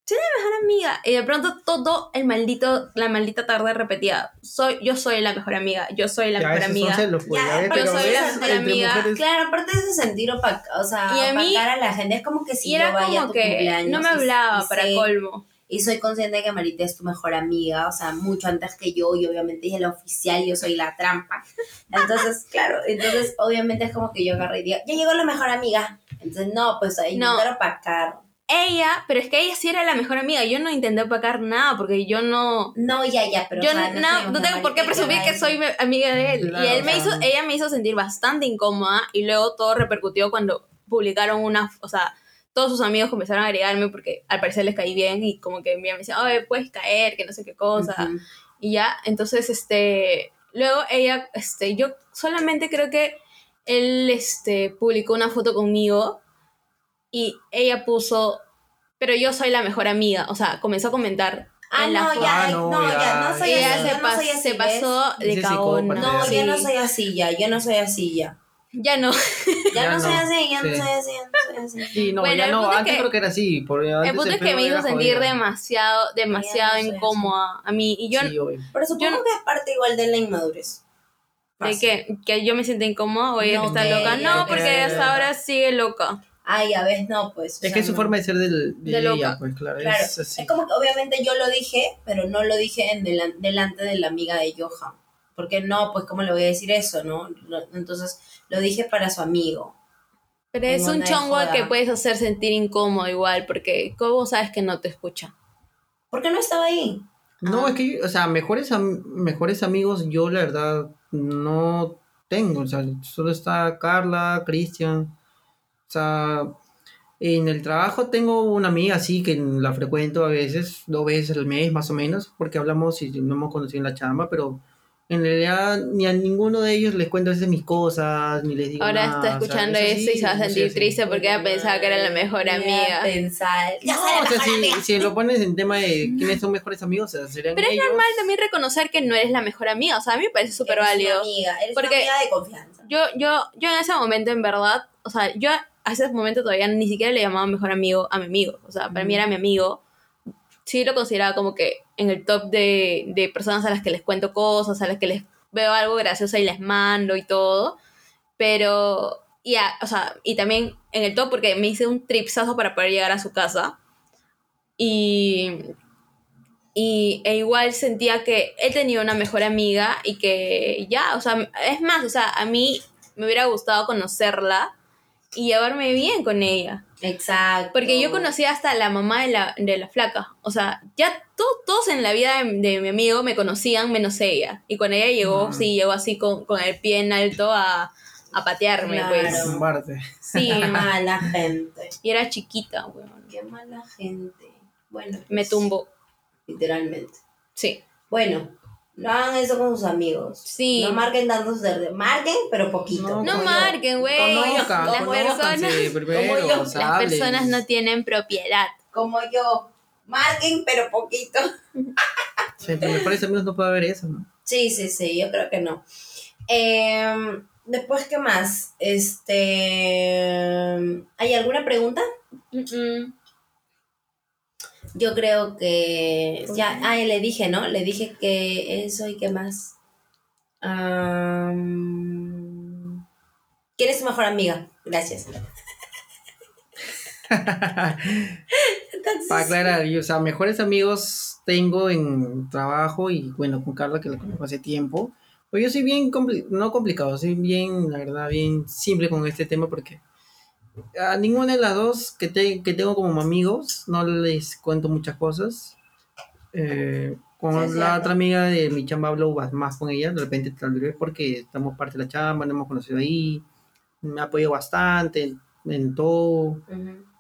Soy la mejor amiga. Y de pronto todo el maldito, la maldita tarde repetía. Soy, yo soy la mejor amiga. Yo soy la Ya, mejor amiga. celos, pues, Ya, pero soy la mejor amiga. mujeres- Claro, aparte de ese sentir opac o sea, Y a mí- opacar a la gente es como que si y era yo vaya a tu que cumpleaños no me hablaba y para sé- colmo. Y soy consciente de que Marita es tu mejor amiga, o sea, mucho antes que yo, y obviamente ella es la oficial, yo soy la trampa. Entonces, claro, entonces obviamente es como que yo agarré y digo, ya llegó la mejor amiga. Entonces, no, pues a No. intentar opacar. Ella, pero es que ella sí era la mejor amiga. Yo no intenté opacar nada porque yo no. No, ya, ya, pero. yo o sea, no, no que tengo por qué presumir que soy amiga de él. Claro, y él me hizo, ella me hizo sentir bastante incómoda y luego todo repercutió cuando publicaron una, o sea, todos sus amigos comenzaron a agregarme porque al parecer les caí bien y como que me decían, oye, puedes caer, que no sé qué cosa. Y ya, entonces, este, luego ella, este, yo solamente creo que él, este, publicó una foto conmigo y ella puso, pero yo soy la mejor amiga, o sea, comenzó a comentar Ah, en no, ya, Ah, no, no, ya, no soy ella así, se, yo no pas- soy así, se ¿ves? pasó de psicópata. No, Sí. yo no soy así ya, yo no soy así ya. Ya no. Ya, Ya no, soy así, ya sí. no soy así, ya no soy así. Sí, no, Bueno, ya el no, punto es antes que- creo que era así. El punto es que me hizo sentir demasiado, demasiado así. incómoda a mí. Y yo, Sí. Pero supongo Yo- que es parte igual de la inmadurez. ¿de qué? ¿Que yo me siento incómoda o ella No, está loca? ella- No, porque hasta ahora sigue loca. Ay, a veces no, pues. o Es sea, que es su no. forma de ser del, de, ella, pues claro. Claro, es así. es como que obviamente yo lo dije, pero no lo dije en delan- delante de la amiga de Johan. Porque no, pues, ¿cómo le voy a decir eso, no? Lo- Entonces, lo dije para su amigo. Pero es un chongo que puedes hacer sentir incómodo igual, porque ¿cómo sabes que no te escucha? ¿Por qué no estaba ahí? No, Ah. es que, o sea, mejores, am- mejores amigos yo la verdad no tengo. O sea, solo está Carla, Cristian. O sea, en el trabajo tengo una amiga así que la frecuento a veces, dos veces al mes más o menos, porque hablamos y no hemos conocido en la chamba, pero en realidad ni a ninguno de ellos les cuento a veces mis cosas, ni les digo Ahora nada, está o sea, escuchando es esto y se va a sentir triste porque ella pensaba que era la mejor amiga. Pensar. No, o sea, si, amiga. si lo pones en tema de quiénes son mejores amigos, o sea, serían Pero es ellos. normal también reconocer que no eres la mejor amiga. O sea, a mí me parece súper Eres una válido. amiga, eres Porque- una amiga de confianza. Yo, yo, yo en ese momento, en verdad, o sea, yo a ese momento todavía ni siquiera le llamaba mejor amigo a mi amigo. O sea, para mí era mi amigo. Sí lo consideraba como que en el top de, de personas a las que les cuento cosas, a las que les veo algo gracioso y les mando y todo. Pero, ya, o sea, y también en el top porque me hice un tripsazo para poder llegar a su casa. Y, y e igual sentía que él tenía una mejor amiga y que ya, o sea, es más, o sea, a mí me hubiera gustado conocerla y llevarme bien con ella. Exacto. Porque yo conocía hasta la mamá de la, de la flaca. O sea, ya to- todos en la vida de, de mi amigo me conocían menos ella. Y cuando ella llegó, Mm. sí, llegó así con, con el pie en alto a, a patearme, Claro. pues. Zumbarte. Sí, Qué mala gente. y era chiquita, weón. Qué mala gente. Bueno, Me pues, tumbó. Literalmente. Sí. Bueno, no hagan eso con sus amigos. Sí. No marquen tanto dedos. Marquen, pero poquito. No, marquen, güey. Las personas, primero, como yo, o sea, las hablen. personas no tienen propiedad. Como yo. Marquen, pero poquito. O sea, entre mejores amigos no puede haber eso, ¿no? Sí, sí, sí, yo creo que no. Em, después, ¿qué más? Este. ¿Hay alguna pregunta? Mm-mm. Yo creo que. Ya, ah, le dije, ¿no? Le dije que eso y qué más. Am, ¿Quién es tu mejor amiga? Gracias. Para aclarar, yo, o sea, mejores amigos tengo en trabajo y bueno, con Carla que la conozco hace tiempo. Pues yo soy bien, compli- no complicado, soy bien, la verdad, bien simple con este tema porque a ninguna de las dos que, te- que tengo como amigos no les cuento muchas cosas. Eh, con Sí, la cierto. otra amiga de mi chamba hablo más- con ella, de repente tal vez porque estamos parte de la chamba, nos hemos conocido ahí, me apoyo bastante en, todo.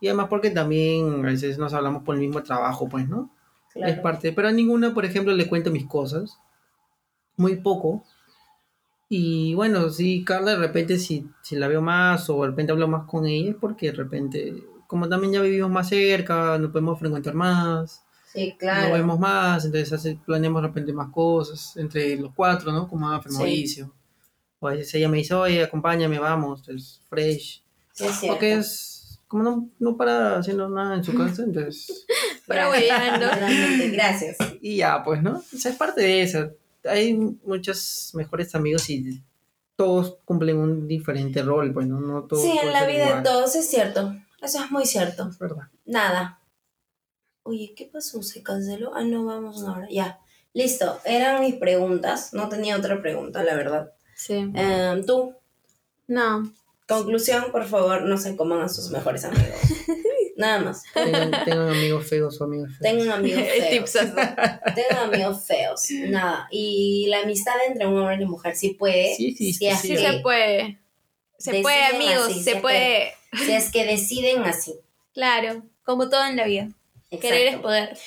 Y además porque también a veces nos hablamos por el mismo trabajo, pues, ¿no? Claro. Es parte. Pero a ninguna, por ejemplo, le cuento mis cosas. Muy poco. Y bueno, sí, Carla, de repente si, si la veo más o de repente hablo más con ella, es porque de repente, como también ya vivimos más cerca, nos podemos frecuentar más, Sí, nos claro. vemos más, entonces hace- planeamos de repente más cosas entre los cuatro, ¿no? Como Sí. Mauricio. O a veces ella me dice, oye, acompáñame, vamos, es fresh. Sí, es cierto. Porque es como no, no para haciendo nada en su casa, entonces. Pero. Literalmente, Gracias. y ya, pues, ¿no? O sea, es parte de eso. Hay muchos mejores amigos y todos cumplen un diferente rol, pues, ¿no? Todos Sí, en la vida de todos es cierto. Eso es muy cierto. Es verdad. Nada. Oye, ¿qué pasó? ¿Se canceló? Ah, no, vamos una hora. Ya. Listo. Eran mis preguntas. No tenía otra pregunta, la verdad. Sí. Em, Tú, No. conclusión, por favor, no se coman a sus mejores amigos. Nada más. Tengan, tengan amigos feos o amigos feos. Tengan amigos feos. Tengan amigos feos. Nada. Y la amistad entre un hombre y una mujer sí puede. Sí, sí, si es sí, se puede. Se puede, amigos, así, se se puede. si es que deciden así. Claro, como todo en la vida. Querer es Exacto. poder.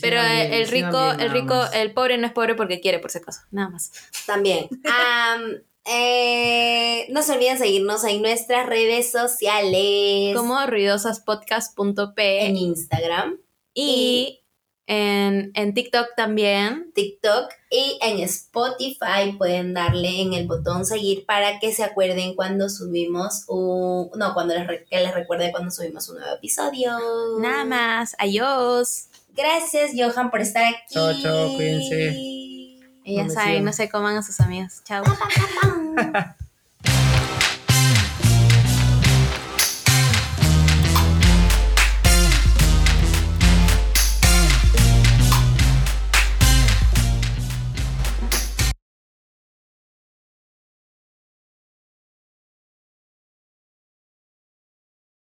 Pero bien, el rico, bien, el rico, más. el pobre no es pobre porque quiere, por si acaso. Nada más. También. Am, eh, no se olviden seguirnos en nuestras redes sociales. Como ruidosaspodcast.p en Instagram, y en, en TikTok también. TikTok y en Spotify. Pueden darle en el botón seguir para que se acuerden cuando subimos un... No, cuando les, que les recuerde cuando subimos un nuevo episodio. Nada más. Adiós. Gracias, Johan, por estar aquí. Chao, chao, cuídense. Y ya saben, no se coman a sus amigos. Chao.